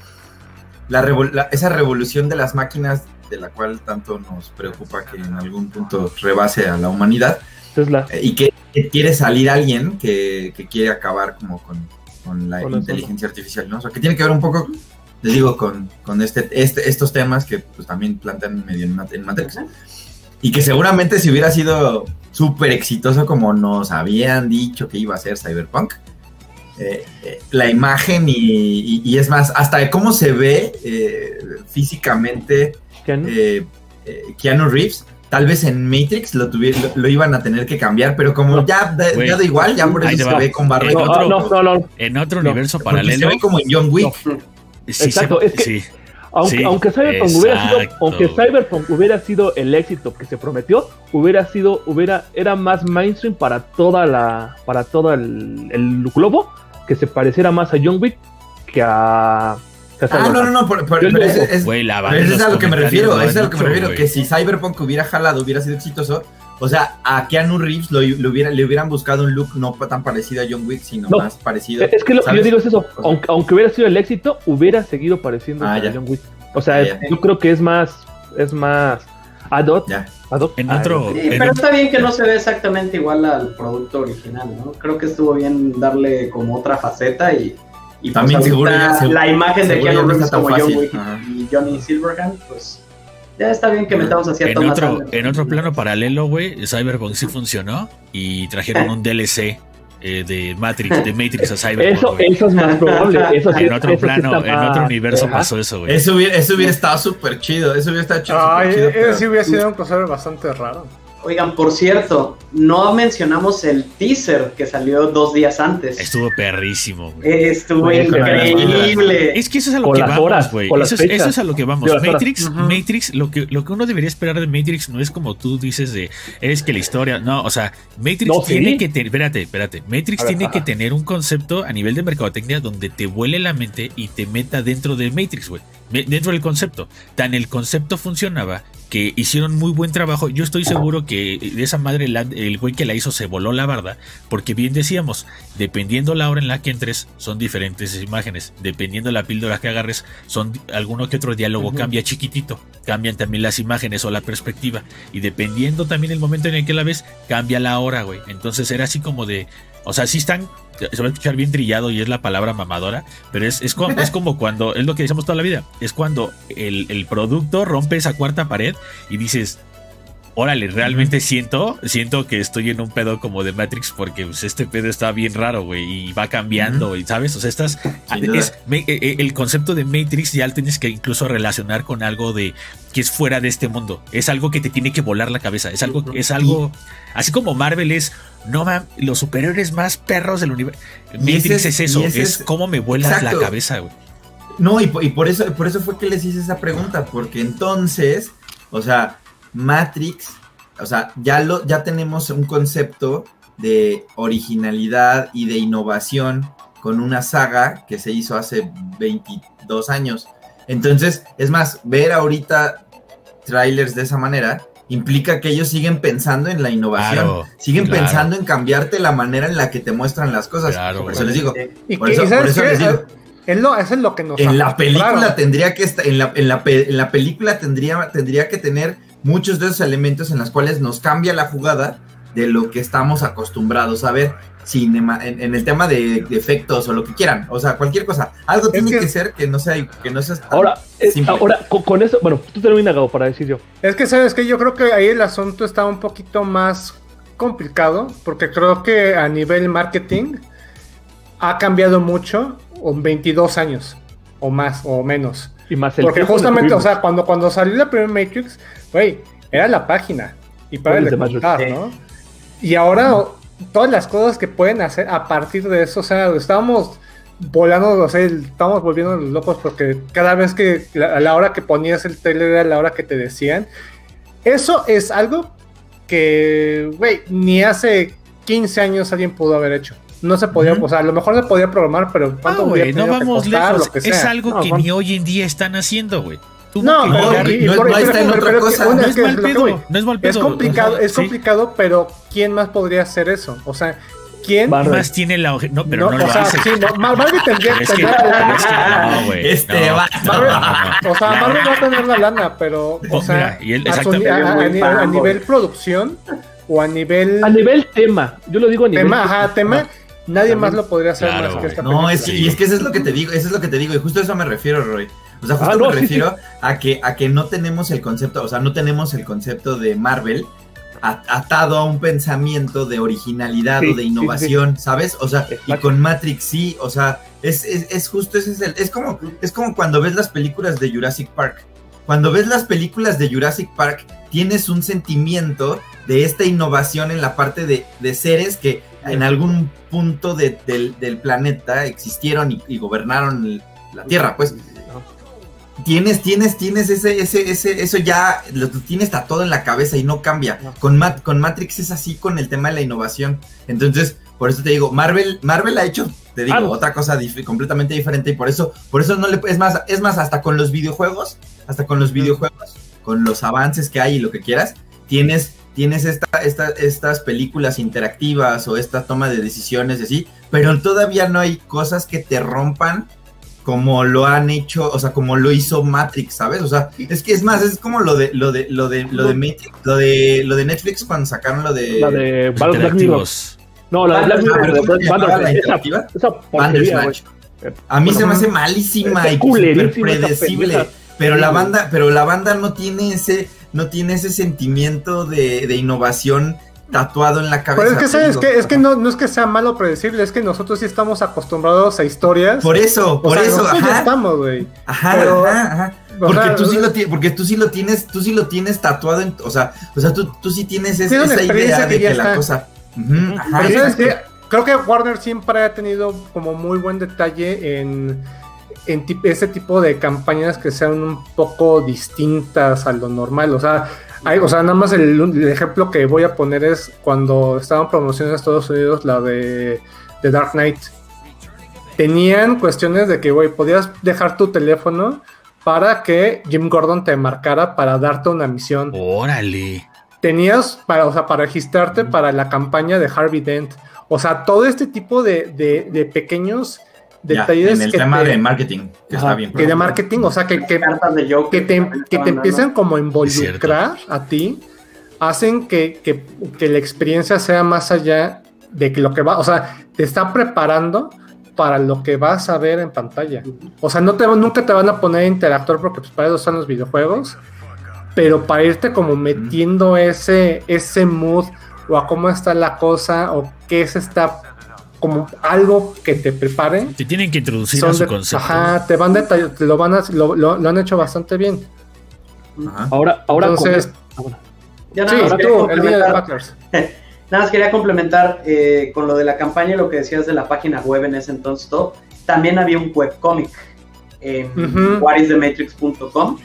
E: la revol- la- esa revolución de las máquinas de la cual tanto nos preocupa que en algún punto rebase a la humanidad.
B: Tesla.
E: Eh, y que, que quiere salir alguien que, que quiere acabar como con, con la inteligencia artificial, ¿no? O sea, que tiene que ver un poco, les digo, con, con este, este, estos temas que pues también plantean medio en, Mat- en Matrix. Y que seguramente si hubiera sido súper exitoso como nos habían dicho que iba a ser Cyberpunk, eh, eh, la imagen y, y- y es más, hasta de cómo se ve eh, físicamente eh, eh, Keanu Reeves, tal vez en Matrix lo, tuvi- lo, lo iban a tener que cambiar, pero como
B: No.
E: ya, da,
D: Güey.
E: ya da igual, ya por eso se
D: va.
E: ve con barba.
D: En
B: no,
D: otro-
B: no, no, no.
D: En otro
B: No,
D: universo
E: Porque se
D: paralelo.
E: ve como en John Wick.
D: Sí se-
B: Exacto, es que-
D: sí.
B: Aunque,
D: Sí,
B: aunque Cyberpunk hubiera sido, aunque Cyberpunk hubiera sido el éxito que se prometió, hubiera sido, hubiera, era más mainstream para toda la, para todo el, el globo, que se pareciera más a John Wick que a, que a
E: Ah, no, no, no, por- pero es, es- pero es a lo que me refiero, es a
D: han
E: lo que me
D: dicho,
E: refiero,
D: güey.
E: que si Cyberpunk hubiera jalado, hubiera sido exitoso, o sea, a Keanu Reeves lo, lo hubiera, le hubieran buscado un look no tan parecido a John Wick, sino
B: No.
E: más parecido.
B: Es que lo que yo digo es eso, aunque, aunque hubiera sido el éxito, hubiera seguido pareciendo
E: Ah,
B: a. John Wick. O sea, yo creo que es más, es más ad hoc, ad hoc
D: En otro-
C: Sí,
D: En
C: pero
D: un-
C: está bien que no se ve exactamente igual al producto original, ¿no? Creo que estuvo bien darle como otra faceta y, y pues
E: También
C: ahorita
E: seguro ya-
C: la imagen de Keanu Reeves como John. Wick
E: Ajá.
C: y Johnny Silverhand, pues ya está bien que metamos así a
D: En
C: Thomas
D: otro,
C: Anderson.
D: en otro plano paralelo, güey, Cyberpunk sí funcionó y trajeron un DLC eh, de Matrix, de Matrix a Cyberpunk.
B: Eso, eso es más probable. [laughs] Eso sí,
D: en otro
B: eso
D: plano, en otro universo
B: Ajá.
D: pasó eso, güey.
E: Eso hubiera, eso hubiera estado súper chido, eso hubiera estado chido.
A: Ay,
E: chido, pero-
A: sí hubiera sido un crossover bastante raro.
C: Oigan, por cierto, no mencionamos el teaser que salió dos días antes.
D: Estuvo perrísimo, güey.
C: Eh, Estuvo
B: Oye,
C: increíble.
D: Es que eso es a lo
B: Con
D: que
B: las
D: vamos, güey. Eso, es-
B: fechas.
D: eso es a lo que vamos. Matrix. Matrix, lo que, lo que uno debería esperar de Matrix no es como tú dices de, es que la historia, no, o sea, Matrix
B: No, sí.
D: tiene que tener, espérate, espérate, Matrix
B: ver,
D: tiene
B: ajá.
D: que tener un concepto a nivel de mercadotecnia donde te vuele la mente y te meta dentro de Matrix, güey. Dentro del concepto. Tan el concepto funcionaba que hicieron muy buen trabajo. Yo estoy seguro que de esa madre la- el güey que la hizo se voló la barda, porque bien decíamos, dependiendo la hora en la que entres, son diferentes imágenes. Dependiendo la píldora que agarres, son alguno que otro diálogo cambia chiquitito. Cambian también las imágenes o la perspectiva. Y dependiendo también el momento en el que la ves, cambia la hora, güey. Entonces era así como de. O sea, sí están. Se va a escuchar bien trillado y es la palabra mamadora, pero es, es, como, es [laughs] como cuando, es lo que decimos toda la vida, es cuando el, el producto rompe esa cuarta pared y dices, órale, realmente siento, siento que estoy en un pedo como de Matrix porque pues, este pedo está bien raro, güey, y va cambiando, y ¿sabes? O sea, estás,
E: Sin duda.
D: es- me- eh, eh, el concepto de Matrix ya lo tienes que incluso relacionar con algo de que es fuera de este mundo, es algo que te tiene que volar la cabeza, es algo, es algo, así como Marvel es, no mam, los superiores más perros del universo, Matrix
E: es-
D: es, eso, es
E: es-
D: cómo me vuelas
E: Exacto.
D: la cabeza, güey.
E: No, y, y por eso, por eso fue que les hice esa pregunta, porque entonces, o sea, Matrix, o sea, ya lo, ya tenemos un concepto de originalidad y de innovación con una saga que se hizo hace 22 años. Entonces, es más, ver ahorita trailers de esa manera implica que ellos siguen pensando en la innovación,
D: Claro,
E: siguen
D: claro.
E: pensando en cambiarte la manera en la que te muestran las cosas.
D: Claro,
E: por eso les digo,
A: Y
E: Por
A: que-
E: eso-
A: y ¿sabes
E: por eso les digo.
A: Es lo, eso es lo que nos
E: en la película tendría que estar, en la, en la, en la película tendría, tendría que tener muchos de esos elementos en los cuales nos cambia la jugada de lo que estamos acostumbrados a ver cinema, en, en el tema de, de efectos o lo que quieran, o sea, cualquier cosa. Algo
A: Es
E: tiene
A: que-
E: que, ser que no sea, que no sea
B: Ahora, eh,
E: simple.
B: ahora con, con eso, bueno, tú termina, Gabo, para decir yo.
A: Es que sabes que yo creo que ahí el asunto está un poquito más complicado, porque creo que a nivel marketing ha cambiado mucho en 22 años, o más, o menos.
B: Y más el
A: Porque justamente, o sea, cuando, cuando salió la primera Matrix, güey, era la página y para
B: Oye,
A: de contar. ¿no? Y ahora todas las cosas que pueden hacer a partir de eso, o sea, estábamos volando, o sea, estábamos volviendo locos porque cada vez que la- a la hora que ponías el trailer era la hora que te decían. Eso es algo que, güey, ni hace 15 años alguien pudo haber hecho. No se podía,
D: Ujú.
A: o sea, a lo mejor se podía programar, pero
D: Ah,
A: ¿cuánto
D: güey,
A: hubiera
D: no vamos
A: costar,
D: lejos.
A: lo que
D: Es algo
A: No,
D: que
A: bueno.
D: ni hoy en día están haciendo, güey.
A: No,
E: no- no
D: no
A: es
D: mal pedo, no es mal
A: Es complicado,
D: o sea,
A: es
D: sí.
A: complicado, pero ¿quién más podría hacer eso? O sea, ¿quién?
B: Marvel.
D: Más tiene la No, pero no,
A: o
D: lo
A: sea,
D: hace.
A: sí, no, Mar- Marvel [laughs] tendría
D: que,
A: tendría
D: pero
A: la
D: es que
A: lana.
D: no, güey.
E: Este
D: no, no, no, no.
A: O sea, Marvel va a tener la lana, pero, o
D: Oh,
A: sea,
D: mira, y él-
A: a, su- nivel- a nivel producción o a nivel
B: A nivel tema, yo lo digo a nivel
A: tema, ajá, tema, nadie más lo podría hacer
D: Claro,
A: más que esta
E: No,
A: película.
E: es que, y es que eso es lo que te digo, eso es lo que te digo, y justo a eso me refiero, Roy. O sea, justo
B: Ah, no,
E: me
B: sí,
E: refiero a que a que no tenemos el concepto, o sea, no tenemos el concepto de Marvel atado a un pensamiento de originalidad
B: Sí,
E: o de
B: sí,
E: innovación, ¿sabes? O sea, y con Matrix sí, o sea, es, es, es justo ese es el, es como es como cuando ves las películas de Jurassic Park. Cuando ves las películas de Jurassic Park, tienes un sentimiento de esta innovación en la parte de, de seres que en algún punto de- del, del planeta existieron y, y gobernaron el- la Tierra, pues. Tienes, tienes, tienes ese, ese, ese, eso ya lo tienes todo en la cabeza y no cambia. Con, Mat- con Matrix es así con el tema de la innovación. Entonces, por eso te digo, Marvel, Marvel ha hecho, te digo,
B: Ah,
E: otra cosa dif- completamente diferente y por eso, por eso no le, es más, es más, hasta con los videojuegos, hasta con los videojuegos, con los avances que hay y lo que quieras, tienes, tienes esta, esta, estas películas interactivas o esta toma de decisiones y así, pero todavía no hay cosas que te rompan como lo han hecho, o sea, como lo hizo Matrix, ¿sabes? O sea, es que es más, es como lo de lo de lo de lo de Matrix, lo de lo de Netflix cuando sacaron lo de
B: La de Battle Black Mirror. No, la de Black Mirror.
E: Ah.
B: Bandersnatch.
E: A mí se me hace malísima y
B: esa
E: predecible. Pero la banda, pero la banda no tiene ese, no tiene ese sentimiento de, de innovación tatuado en la cabeza.
A: Pero es que, ¿sabes qué? Es que no, no es que sea malo predecible, es que nosotros sí estamos acostumbrados a historias.
E: Por eso,
A: O
E: por
A: sea,
E: eso,
A: nosotros ya
E: ajá.
A: estamos, güey.
E: Ajá,
A: pero-
E: ajá, ajá.
A: o
E: Porque
A: sea,
E: tú sí lo tienes, porque tú sí lo tienes, tú sí lo tienes tatuado en, o sea, o sea, tú, tú sí tienes es- esa idea
A: que
E: de que la cosa. Ajá,
A: Pero ¿sabes qué? Creo que Warner siempre ha tenido como muy buen detalle en, en ese tipo de campañas que sean un poco distintas a lo normal. O sea, hay, o sea nada más el, el ejemplo que voy a poner es cuando estaban promocionando en Estados Unidos la de, de Dark Knight. Tenían cuestiones de que, güey, podías dejar tu teléfono para que Jim Gordon te marcara para darte una misión
D: Órale.
A: tenías para, o sea, para registrarte para la campaña de Harvey Dent. O sea, todo este tipo de, de- de pequeños
E: Ya,
A: detalles
E: en el
A: que,
E: tema
A: te-
E: de marketing, que
B: Ajá,
E: está bien.
A: que de marketing, o sea, que, que, te, que te empiezan como a involucrar a ti, hacen que, que- que la experiencia sea más allá de que lo que va, o sea, te está preparando para lo que vas a ver en pantalla. O sea, no te, nunca te van a poner a interactuar porque pues, para eso son los videojuegos, pero para irte como metiendo ese, ese mood o a cómo está la cosa o qué se está como algo que te prepare.
D: Te tienen que introducir a su
A: de-
D: concepto.
A: ajá, te van detall- te lo van a, lo, lo- lo han hecho bastante bien.
E: Ajá.
B: Ahora, ahora
A: Entonces,
B: ah.
C: Ya nada más quería
A: tú, el día de. [laughs]
C: Nada más quería complementar eh, con lo de la campaña y lo que decías de la página web en ese entonces todo. También había un webcómic en whatisthematrix.com.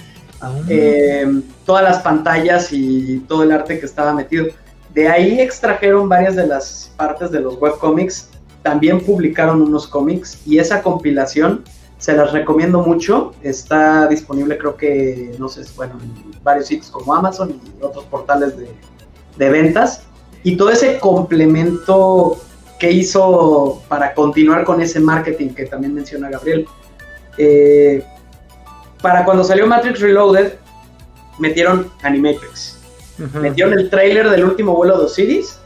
C: Eh, todas las pantallas y todo el arte que estaba metido. De ahí extrajeron varias de las partes de los webcómics. También publicaron unos cómics y esa compilación se las recomiendo mucho. Está disponible, creo que, no sé, bueno, en varios sitios como Amazon y otros portales de, de ventas. Y todo ese complemento que hizo para continuar con ese marketing que también menciona Gabriel. Eh, para cuando salió Matrix Reloaded, metieron Animatrix. Metieron el trailer del último vuelo de Osiris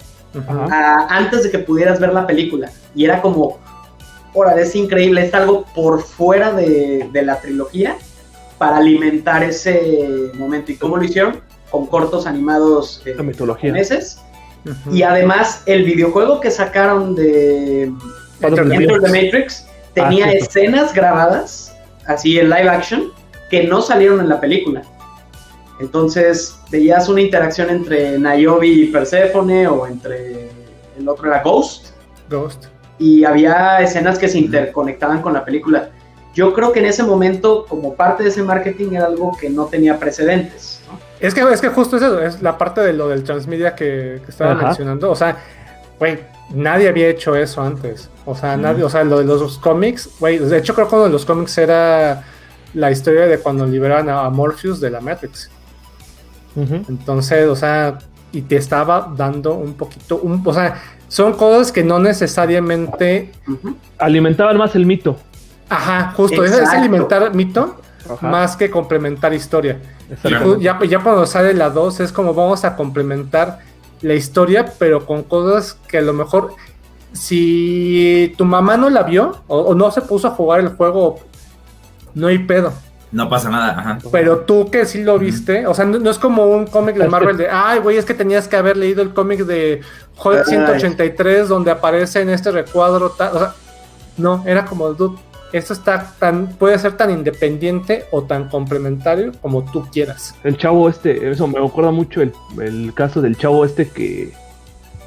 C: antes de que pudieras ver la película. Y era como, órale, es increíble, es algo por fuera de, de la trilogía para alimentar ese momento. ¿Y cómo lo hicieron? Con cortos animados eh.
A: Ujú.
C: Y además, el videojuego que sacaron de
A: Enter the Matrix.
C: Tenía
B: Ah,
C: escenas grabadas, así en live action, que no salieron en la película. Entonces, veías una interacción entre Niobe y Persephone, o entre el otro era Ghost,
A: Ghost.
C: y había escenas que se interconectaban con la película. Yo creo que en ese momento, como parte de ese marketing, era algo que no tenía precedentes. ¿no?
A: Es que, es que justo es eso, es la parte de lo del transmedia que, que estaba
B: Ajá.
A: mencionando. O sea, güey, nadie había hecho eso antes. O sea, nadie, o sea, lo de los cómics, güey, de hecho creo que uno de los cómics era la historia de cuando liberaron a, a Morpheus de la Matrix. Entonces, o sea, y te estaba dando un poquito, un, o sea, son cosas que no necesariamente.
B: Alimentaban más el mito.
A: ajá, justo, es, alimentar mito
B: Ajá.
A: más que complementar historia. Y ju- ya, ya cuando sale la 2 es como vamos a complementar la historia, pero con cosas que a lo mejor si tu mamá no la vio o, o no se puso a jugar el juego, no hay pedo.
E: No pasa nada, ajá.
A: Pero tú que sí lo viste, o sea, no, no es como un cómic de Marvel de, ay, güey, es que tenías que haber leído el cómic de Hulk
C: Ay.
A: 183 donde aparece en este recuadro, tal", o sea, no, era como, dude, esto está tan, puede ser tan independiente o tan complementario como tú quieras.
B: El chavo este, eso me acuerda mucho el, el caso del chavo este que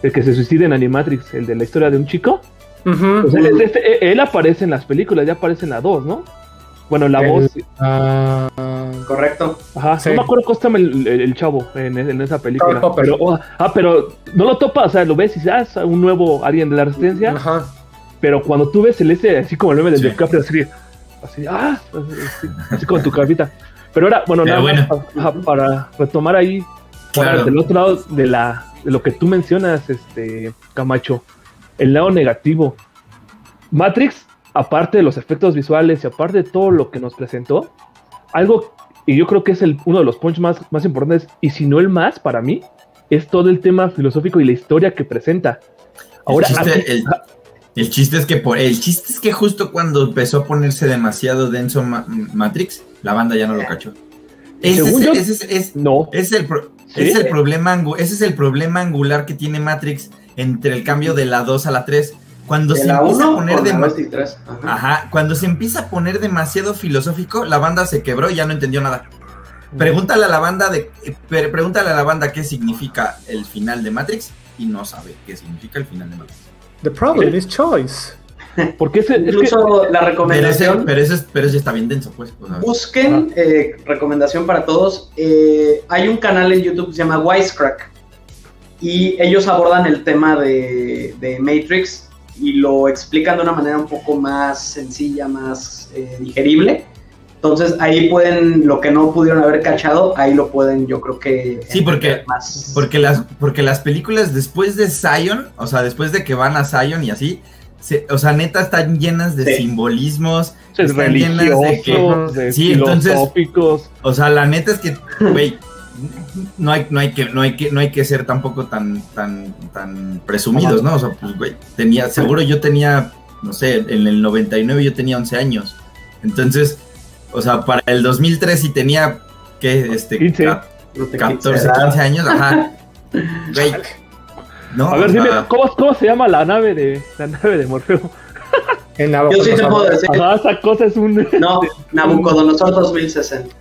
B: el que se suicida en Animatrix, el de la historia de un chico. Él, este- él aparece en las películas, ya aparece en la 2, ¿no? Bueno, la
A: El-
B: voz,
A: Ah,
C: Correcto.
B: ajá,
A: sí.
B: no me acuerdo cómo se llama el, el- el chavo en, en esa película. Pero, oh, ah, pero no lo topa, o sea, lo ves y ah, es un nuevo alguien de la resistencia.
A: ajá.
B: Pero cuando tú ves el ese, así como el meme del
E: Sí.
B: DiCaprio, así, así, ah, así, así con tu cabita. Pero ahora, bueno,
E: Pero
B: nada más
E: bueno.
B: pa- ajá, para retomar ahí,
E: Claro.
B: del otro lado de, la, de lo que tú mencionas, este Camacho, el lado negativo. Matrix, aparte de los efectos visuales y aparte de todo lo que nos presentó, algo, y yo creo que es el, uno de los punch más, más importantes, y si no el más para mí, es todo el tema filosófico y la historia que presenta. Ahora,
E: el, chiste, el- el chiste es que por, el chiste es que justo cuando empezó a ponerse demasiado denso Ma- Matrix, la banda ya no lo cachó. Ese es,
B: yo-
E: ese es- es-
B: no,
E: es el pro-
B: ¿Sí?
E: es el problema ese es el problema angular que tiene Matrix entre el cambio de la 2 a la 3. Cuando se empieza a
C: 1
E: poner de
C: la 2 y 3. Ajá.
E: Ajá, cuando se empieza a poner demasiado filosófico, la banda se quebró y ya no entendió nada. Pregúntale a la banda de pre- pregúntale a la banda qué significa el final de Matrix y no sabe qué significa el final de Matrix.
A: The problem is choice. [laughs]
B: Porque es que
C: Incluso la
E: Pero ese,
C: recomendación.
E: pero ese, pero ese está bien denso, pues.
C: Busquen, eh, recomendación para todos. eh, hay un canal en YouTube que se llama Wisecrack. Y ellos abordan el tema de, de Matrix y lo explican de una manera un poco más sencilla, más eh, digerible. Entonces ahí pueden, lo que no pudieron haber cachado, ahí lo pueden, yo creo que.
E: Sí, porque-
C: Más.
E: porque las, porque las películas después de Zion, o sea, después de que van a Zion y así, se- o sea, neta están llenas de
C: Sí.
E: simbolismos,
B: es
E: están llenas de que,
B: de
E: Sí, entonces- o sea, la neta es que, güey, no hay, no hay que, no hay que, no hay que ser tampoco tan, tan, tan presumidos, ¿no? O sea, pues, güey, tenía, seguro yo tenía, no sé, en el 99 yo tenía 11 años. Entonces, o sea, para el 2003 sí tenía, ¿qué? Este,
B: 15.
E: ca-
C: No te
E: 14,
C: quites edad.
E: 15 años, ajá. [laughs] Güey. No,
B: A ver, dime, ¿cómo, ¿cómo se llama la nave de la nave de Morfeo?
A: En
C: Yo sí te puedo decir.
B: Ajá, esa cosa es un.
C: No, [laughs] Nabucodonosor 2060.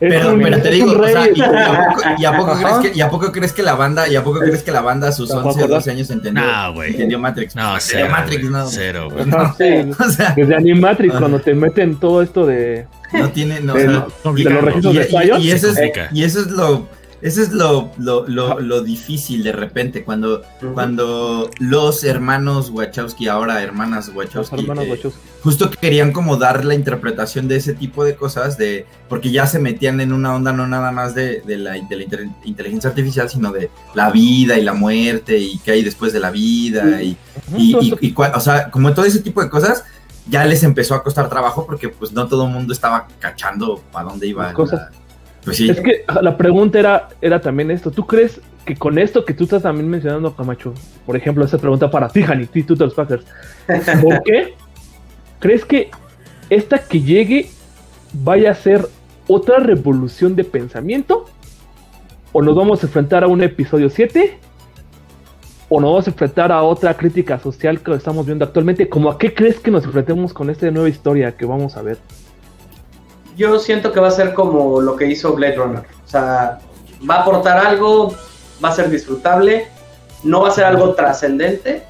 E: Pero,
B: un-
E: pero te digo, o sea. ¿y, y a poco, y a poco
A: Ajá.
E: crees que, y a poco crees que la banda, y a poco crees que la banda a sus
B: ¿Te puedo
E: 11 o
B: acordar?
E: 12 años entendió,
D: No,
E: entendió Matrix?
D: No,
E: Entendió
D: cero.
E: Matrix,
D: güey,
E: no.
D: Cero, güey.
B: Ajá, sí. [laughs]
E: O sea,
B: Desde Animatrix, cuando te meten todo esto de,
E: no tiene, no, o
B: de,
E: sea,
B: de
D: complicado.
B: los registros
E: y,
B: de
E: y-
B: Zion.
E: y eso es,
D: complica.
E: y eso es lo eso es lo, lo, lo, lo difícil de repente cuando, cuando los hermanos Wachowski, ahora hermanas Wachowski,
B: hermanos
E: eh,
B: Wachowski.
E: justo querían como dar la interpretación de ese tipo de cosas, de porque ya se metían en una onda no nada más de, de la, de la inter- inteligencia artificial, sino de la vida y la muerte y qué hay después de la vida y, y, o sea, como todo ese tipo de cosas, ya les empezó a costar trabajo porque pues no todo el mundo estaba cachando para dónde iba.
B: Las cosas.
E: la- pues sí.
B: Es que la pregunta era, era también esto. ¿Tú crees que con esto que tú estás también mencionando, Camacho, por ejemplo, esa pregunta para ti, Jani, ti, tú de los Packers, [laughs] ¿por qué crees que esta que llegue vaya a ser otra revolución de pensamiento? ¿O nos vamos a enfrentar a un episodio 7? ¿O nos vamos a enfrentar a otra crítica social que estamos viendo actualmente? ¿Cómo a qué crees que nos enfrentemos con esta nueva historia que vamos a ver?
C: Yo siento que va a ser como lo que hizo Blade Runner. O sea, va a aportar algo, va a ser disfrutable, no va a ser algo trascendente,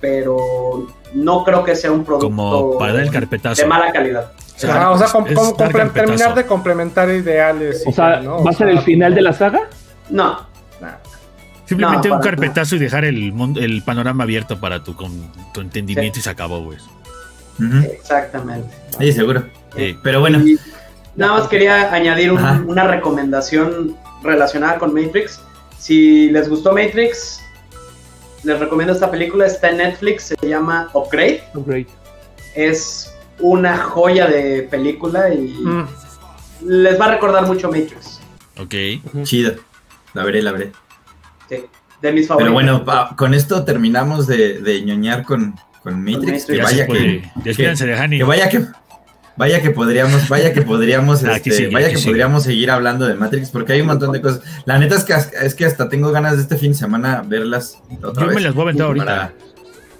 C: pero no creo que sea un producto
D: Como para dar el carpetazo.
C: de mala calidad.
A: Ajá, o sea, com- com- terminar de complementar ideales.
B: O sea. ¿va a ser el final de la saga?
C: No,
D: Simplemente
C: No,
D: un carpetazo y dejar el, mundo, el panorama abierto para tu, con, tu entendimiento y se acabó, güey.
E: Ujú.
C: exactamente.
E: Sí, seguro.
D: Sí.
E: Pero bueno,
C: Y nada más quería añadir un- una recomendación relacionada con Matrix. Si les gustó Matrix, les recomiendo esta película. Está en Netflix, se llama Upgrade.
B: Great.
C: Es una joya de película y
A: Mm.
C: les va a recordar mucho Matrix.
D: Ok.
B: Ujú.
E: chido. La veré, la veré.
C: Sí, de mis favoritos.
E: Pero bueno, pa- con esto terminamos de, de ñoñar con, con Matrix.
C: Matrix.
E: Que
D: Ya
E: vaya que,
D: Despídense de Hani.
E: que vaya que vaya que podríamos, vaya que podríamos, [laughs] este,
D: sigue,
E: vaya que
D: sigue.
E: podríamos seguir hablando de Matrix porque hay un montón de cosas. La neta es que es que hasta tengo ganas de este fin de semana verlas otra
D: Yo me las voy a aventar ahorita.
E: para,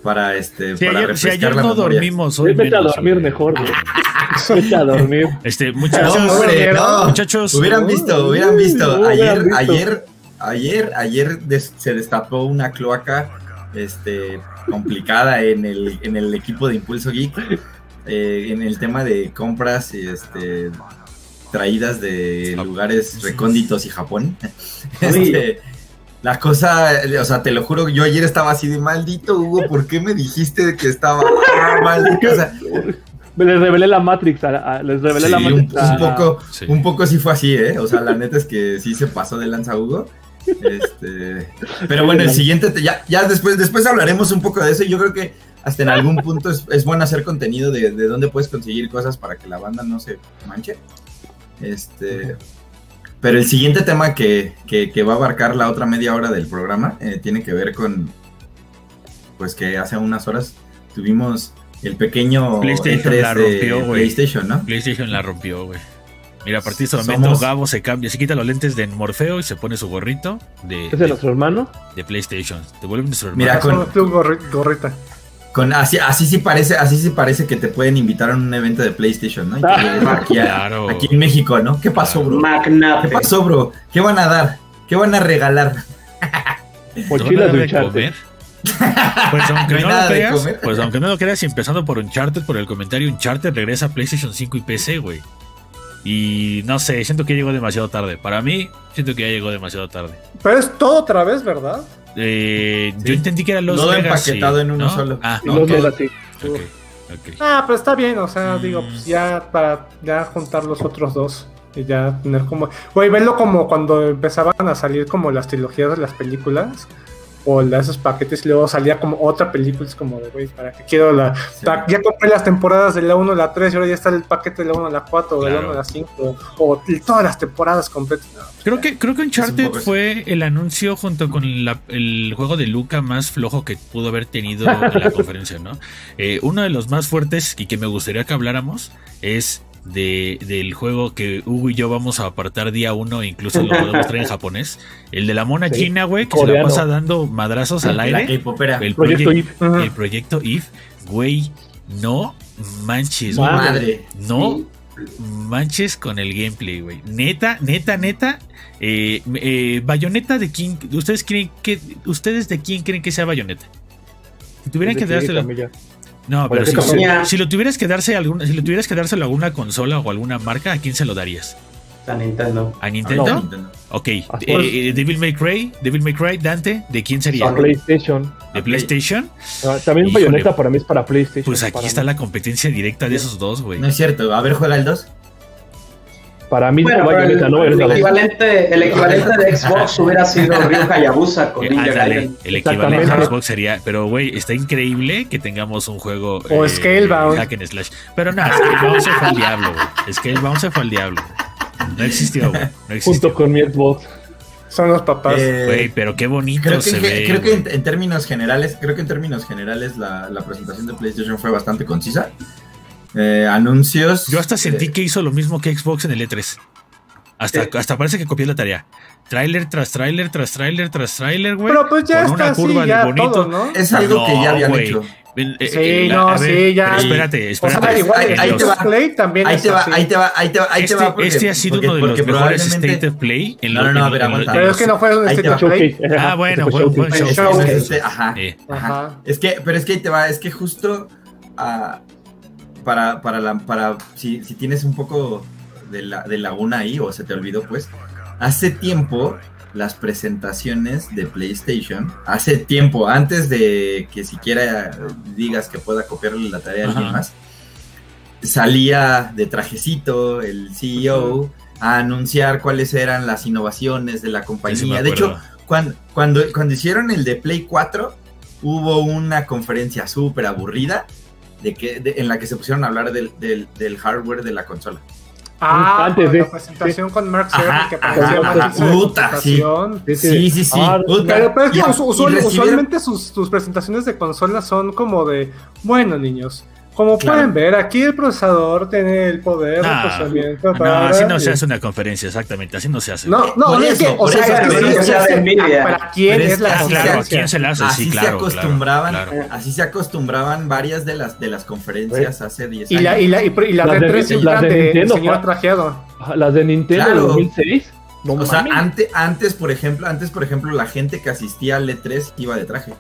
E: para este
D: Si
E: para
D: ayer, si
E: refrescar
D: ayer
E: la
D: no
E: memoria.
D: dormimos hoy.
B: Vete a dormir mejor, güey. [laughs] Vete a dormir.
D: Este,
E: No,
D: muchachos,
E: hombre, no.
D: muchachos,
E: Hubieran visto, hubieran visto.
B: Uy,
E: Ayer,
B: visto.
E: ayer, ayer, ayer des- se destapó una cloaca, este, complicada en el, en el equipo de Impulso Geek, eh, en el tema de compras, y, este, traídas de lugares recónditos y Japón. [laughs] Este, la cosa, o sea, te lo juro, yo ayer estaba así de maldito Hugo, ¿por qué me dijiste que estaba ah, maldito? O sea,
B: Les revelé la Matrix. a- a- les revelé
E: sí,
B: la Matrix.
E: un poco,
D: Sí.
E: un poco sí fue así, ¿eh? O sea, la neta es que sí se pasó de lanza Hugo. Este, pero bueno, el siguiente, te- ya, ya después, después hablaremos un poco de eso. y Yo creo que hasta en algún punto es, es bueno hacer contenido de, de dónde puedes conseguir cosas para que la banda no se manche. Este, pero el siguiente tema que, que- que va a abarcar la otra media hora del programa eh, tiene que ver con, pues que hace unas horas tuvimos el pequeño
D: PlayStation
E: E3
D: la rompió, güey.
E: PlayStation, ¿no?
D: PlayStation la rompió, güey. Mira, a partir de este momento
E: Somos-
D: Gabo se cambia, se quita los lentes de Morfeo y se pone su gorrito de,
B: ¿Ese es
D: de,
B: nuestro hermano?
D: de PlayStation. Te vuelve nuestro hermano.
E: Mira, con-
A: gorri- gorrita.
E: Con, así, así sí parece, así sí parece que te pueden invitar a un evento de PlayStation, ¿no? Y que aquí, a-
D: claro.
E: aquí en México, ¿no? ¿Qué pasó, bro? ¿Qué
C: Magnate.
E: pasó, bro? ¿Qué van a dar? ¿Qué van a regalar?
B: Mochilas
D: ¿No
B: de
D: van a dar
B: Uncharted.
D: comer? Pues aunque [laughs]
E: No
D: lo creas,
E: comer.
D: pues aunque no lo creas, empezando por Uncharted, por el comentario, Uncharted regresa a PlayStation 5 y PC, güey. Y no sé, siento que llegó demasiado tarde. Para mí, siento que ya llegó demasiado tarde.
A: Pero es todo otra vez, ¿verdad?
D: Eh,
E: Sí.
D: Yo entendí que era los
E: Todo
D: Vegas,
E: empaquetado
D: sí,
E: en uno
D: ¿no?
E: solo.
D: Ah,
B: Y los
D: ok,
B: Legacy.
D: ok, ok.
A: Ah, pero está bien, o sea,
D: Mm.
A: digo, pues ya para ya juntar los otros dos y ya tener como, güey, verlo como cuando empezaban a salir como las trilogías de las películas o la- esos paquetes y luego salía como otra película, es como de, güey, para qué quiero la,
E: Sí.
A: la- ya compré las temporadas de la 1 a la 3 y ahora ya está el paquete de la 1 a la 4 o de la
D: Claro.
A: 1 a la 5 o todas las temporadas completas. No, pues,
D: Creo que, creo que Uncharted fue el anuncio junto con la- el juego de Luca más flojo que pudo haber tenido en la [laughs] conferencia, ¿no? Eh, uno de los más fuertes y que me gustaría que habláramos es de, del juego que Hugo y yo vamos a apartar día uno, incluso lo podemos traer en japonés. El de la mona
B: Sí.
D: china, güey, que se la pasa dando madrazos al
E: La
D: aire. El
B: Proyecto.
A: Ujú.
D: el proyecto Eve, güey, no manches,
E: madre.
D: No manches con el gameplay, güey. Neta, neta, neta. Eh, eh, bayoneta de quién. ¿Ustedes creen que. ¿Ustedes de quién creen que sea bayoneta? Si tuvieran que
B: Desde
D: dárselo. No, pero si, si- lo tuvieras que darse a alguna, si lo tuvieras que dárselo a alguna consola o alguna marca, ¿a quién se lo darías?
C: A Nintendo.
D: ¿A Nintendo?
E: No, Nintendo.
D: Ok. Eh, eh, Devil May Cry, Devil May Cry, Dante, ¿de quién sería?
B: A PlayStation.
D: ¿De PlayStation?
B: Ah, También. Bayonetta para mí es para PlayStation.
D: Pues aquí está
B: mí.
D: la competencia directa de esos dos, güey.
E: No es cierto. A ver, juega el 2.
B: Para mí
C: Bueno,
B: Bayonetta, no
C: el, el
B: Bayonetta 2.
C: equivalente, el equivalente de Xbox hubiera sido [laughs] Ryu Hayabusa con
D: Eh,
C: Ninja
D: ándale,
C: Gaiden.
D: el equivalente
B: Exactamente.
D: Xbox sería. Pero, güey, está increíble que tengamos un juego.
A: O Scalebound.
D: Hack and slash. Pero no, Scalebound se fue al diablo, güey. Scalebound se fue al diablo. No existió, güey. No existió.
B: Junto con mi Xbox.
A: Son los papás.
E: Eh,
D: Güey, pero qué bonito
E: Creo que,
D: se ve.
E: creo que en, en términos generales, creo que en términos generales la, la presentación de PlayStation fue bastante concisa. Eh, anuncios.
D: Yo hasta sentí
E: eh,
D: que hizo lo mismo que Xbox en el E3. Hasta,
C: Sí.
D: hasta parece que copió la tarea. Trailer tras trailer tras trailer tras trailer, güey.
A: pero pues ya
D: con
A: está
D: una
A: así,
D: de bonito.
A: todo, ¿no?
E: es algo que ya habían
D: güey.
E: hecho.
D: Eh,
A: Sí,
D: eh,
A: no,
D: a ver,
A: sí, ya.
D: pero Espérate,
A: O
D: espérate.
A: sea, igual
E: ahí- te va.
A: Play también
E: Ahí te va, ahí te va, ahí te va, ahí te
D: este,
E: va. porque-
D: este ha sido
E: porque-
D: uno de los
E: porque
D: mejores State of Play en
E: No, no, no, a
A: Pero
D: los-
A: es que no fue un State of Play.
D: Ah, bueno,
B: Ese
D: fue un show.
E: Este, ajá,
D: Eh.
E: Es que, pero es que ahí te va, es que justo ah, para, para la, para, si, si tienes un poco de, la, de laguna ahí, o se te olvidó, pues, hace tiempo las presentaciones de PlayStation, hace tiempo, antes de que siquiera digas que pueda copiarle la tarea a alguien más, salía de trajecito el CEO a anunciar cuáles eran las innovaciones de la
D: sí
E: compañía. de hecho, cuando, cuando, cuando hicieron el de Play 4, hubo una conferencia súper aburrida de que, de- en la que se pusieron a hablar del, del- del hardware de la consola.
A: Ah,
B: Antes
A: con
B: de-
A: la presentación con Mark Cerny que
E: ajá,
A: una
E: puta, sí.
A: presentación.
E: Sí, sí, sí.
B: Ah,
E: puta.
A: Pero, pero es que usual- usualmente sus, sus presentaciones de consolas son como de, bueno niños, como
E: Claro.
A: pueden ver, aquí el procesador tiene el poder de
D: Ah,
A: procesamiento.
D: No,
A: para-
D: así no se hace una conferencia, exactamente. Así no se hace.
A: No, no,
E: Por
A: es que, o sea, sea. ¿para quién es
E: es
A: la
D: claro, quién se la hace?
E: Así
D: sí,
E: se
D: claro.
E: acostumbraban,
D: claro, claro.
E: así se acostumbraban varias de las de las conferencias hace 10
A: Y
E: años.
A: la, y la, y, y la
B: Las de-
A: de
B: las de
A: de,
B: Nintendo,
A: señor trajeado.
B: Las de Nintendo
E: Claro.
B: de 2006. No
E: o sea,
B: mames.
E: antes, antes, por ejemplo, antes, por ejemplo, la gente que asistía al E3 iba de traje.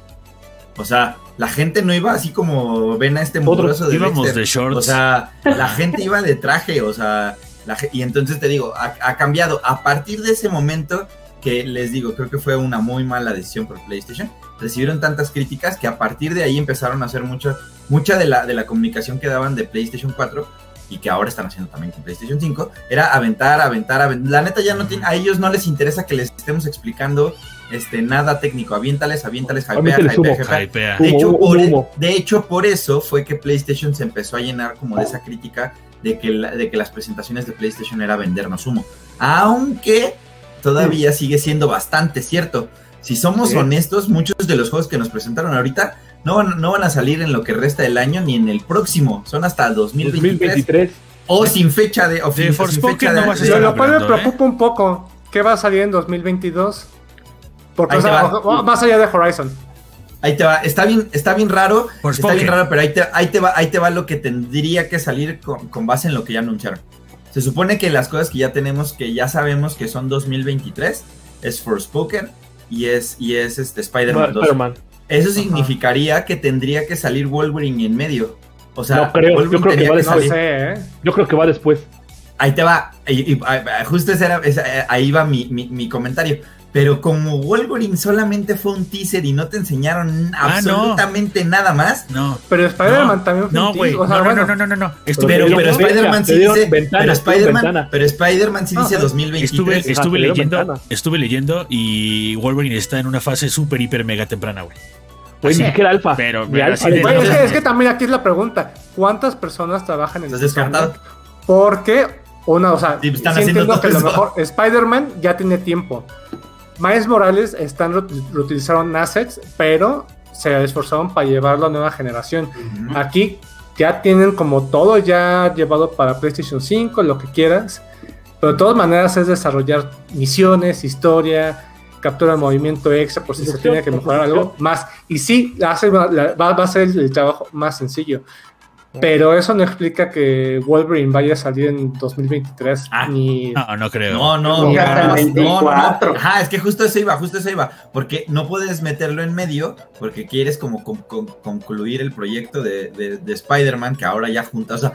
E: O sea, la gente no iba así como ven a este mugroso de
D: Íbamos
E: Dexter.
D: de shorts.
E: O sea, la gente iba de traje, o sea, la y entonces te digo, ha, ha cambiado. A partir de ese momento, que les digo, creo que fue una muy mala decisión por PlayStation, recibieron tantas críticas que a partir de ahí empezaron a hacer mucho, mucha de la, de la comunicación que daban de PlayStation 4 y que ahora están haciendo también con PlayStation 5, era aventar, aventar, aventar. La neta ya no tiene, a ellos no les interesa que les estemos explicando este, nada técnico, aviéntales, aviéntales, hypea, hypea, hypea.
D: Hypea.
E: De hecho,
B: humo,
E: por, e-
B: humo.
E: de hecho, por eso fue que PlayStation se empezó a llenar como de esa crítica de que, la- de que las presentaciones de PlayStation era vendernos humo. Aunque todavía sigue siendo bastante cierto. Si somos
A: Sí.
E: honestos, muchos de los juegos que nos presentaron ahorita no van, no van a salir en lo que resta del año ni en el próximo. Son hasta 2023.
B: 2023.
E: O sin fecha de... O sin
D: Forspoken
E: fecha
D: no
E: de-
D: vas a
A: Lo,
D: estar
A: lo cual me
D: ¿eh?
A: preocupa un poco. ¿Qué va a salir en 2022? Porque, o sea,
E: va.
A: más allá de Horizon.
E: Ahí te va. Está bien, está bien raro.
D: Por
E: está bien raro, pero ahí te, ahí te va, ahí te va lo que tendría que salir con, con base en lo que ya anunciaron. Se supone que las cosas que ya tenemos, que ya sabemos que son 2023, es Forspoken y es, y es este Spider-Man 2.
B: Spider-Man.
E: Eso significaría que tendría que salir Wolverine en medio. O sea,
B: No creo, yo creo que va
A: No sé, ¿eh?
B: Yo creo que va después.
E: Ahí te va. Y- justo ese era, ese- eh, ahí va mi, mi- mi comentario. Pero como Wolverine solamente fue un teaser y no te enseñaron
D: Ah, no.
E: absolutamente nada más.
D: No.
A: Pero Spider-Man
D: No,
A: también fue
D: No,
A: un
D: güey.
A: teaser, o sea,
D: no, no,
A: bueno,
D: no, no, no, no. Estuve
E: Pero, pero Spider-Man sí dice.
B: ventana,
E: pero Spider-Man, Spider-Man sí dice
A: Ajá.
E: 2023.
D: Estuve, leyendo,
B: ventana.
D: estuve leyendo y Wolverine está en una fase súper, hiper, mega temprana, güey. Así.
B: ni siquiera alfa.
D: Pero- pero
B: alfa de
A: es, que, es que también aquí es la pregunta: ¿cuántas personas trabajan en este
E: descartado.
A: Porque, una, o sea,
E: Sí,
A: sí,
E: están haciendo
A: entiendo que a lo mejor Spider-Man ya tiene tiempo. Miles Morales están reut- reutilizaron assets, pero se esforzaron para llevarlo a nueva generación. Aquí ya tienen como todo ya llevado para PlayStation 5, lo que quieras. Pero de todas maneras es desarrollar misiones, historia, captura de movimiento extra por si se tiene que mejorar algo más. Y sí, hace- va, va a ser el trabajo más sencillo. Pero eso no explica que Wolverine vaya a salir en 2023.
E: Ah.
A: Ni...
D: No, no creo.
E: No, no,
C: Ni
E: no,
C: hasta el
E: no, no, no, no.
C: 24.
E: Ajá, es que justo eso iba, justo eso iba. Porque no puedes meterlo en medio porque quieres como con- con- concluir el proyecto de, de- de Spider-Man que ahora ya junta. O sea,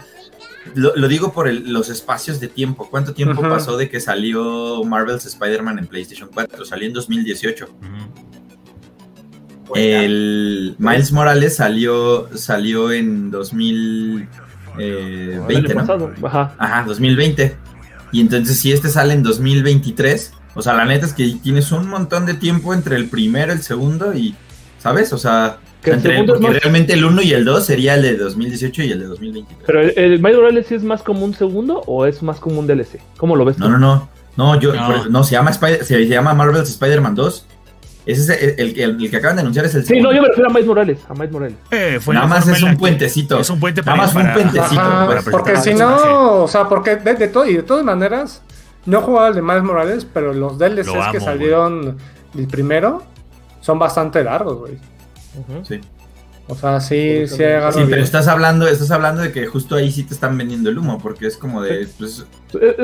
E: lo, lo digo por el- los espacios de tiempo. ¿Cuánto tiempo pasó de que salió Marvel's Spider-Man en PlayStation 4? Salió en 2018.
D: Ujú.
E: El Miles Morales salió, salió en 2020,
B: El año
E: ¿no?
B: pasado. Ajá.
E: Ajá, 2020. Y entonces si este sale en 2023, o sea, la neta es que tienes un montón de tiempo entre el primero, el segundo y, ¿sabes? O sea,
B: Que
E: entre- porque
B: más-
E: realmente el 1 y el 2 sería el de 2018 y el de 2023.
B: Pero el, el Miles Morales sí es más como un segundo o es más como un DLC? ¿Cómo lo ves tú?
E: No, no, no. No, yo,
D: No.
E: se llama Spider, se llama Marvel's Spider-Man 2. Ese es el, el, el- el que acaban de anunciar es el
B: Sí,
E: segundo.
B: no, yo me refiero a Miles Morales. A Miles Morales.
D: Eh, fue
E: Nada más es un puentecito.
D: Es un puente
E: Nada
D: para,
E: más fue un
D: para-
E: puentecito.
A: Ajá,
E: para
A: porque si no, o sea, porque de, de todo y de todas maneras, no he jugado el de Miles Morales, pero los DLCs
D: Lo
A: que salieron del primero son bastante largos, güey.
E: Sí.
A: O sea, sí, sí agarra
E: Sí, pero estás hablando, estás hablando de que justo ahí sí te están vendiendo el humo, porque es como de, pues,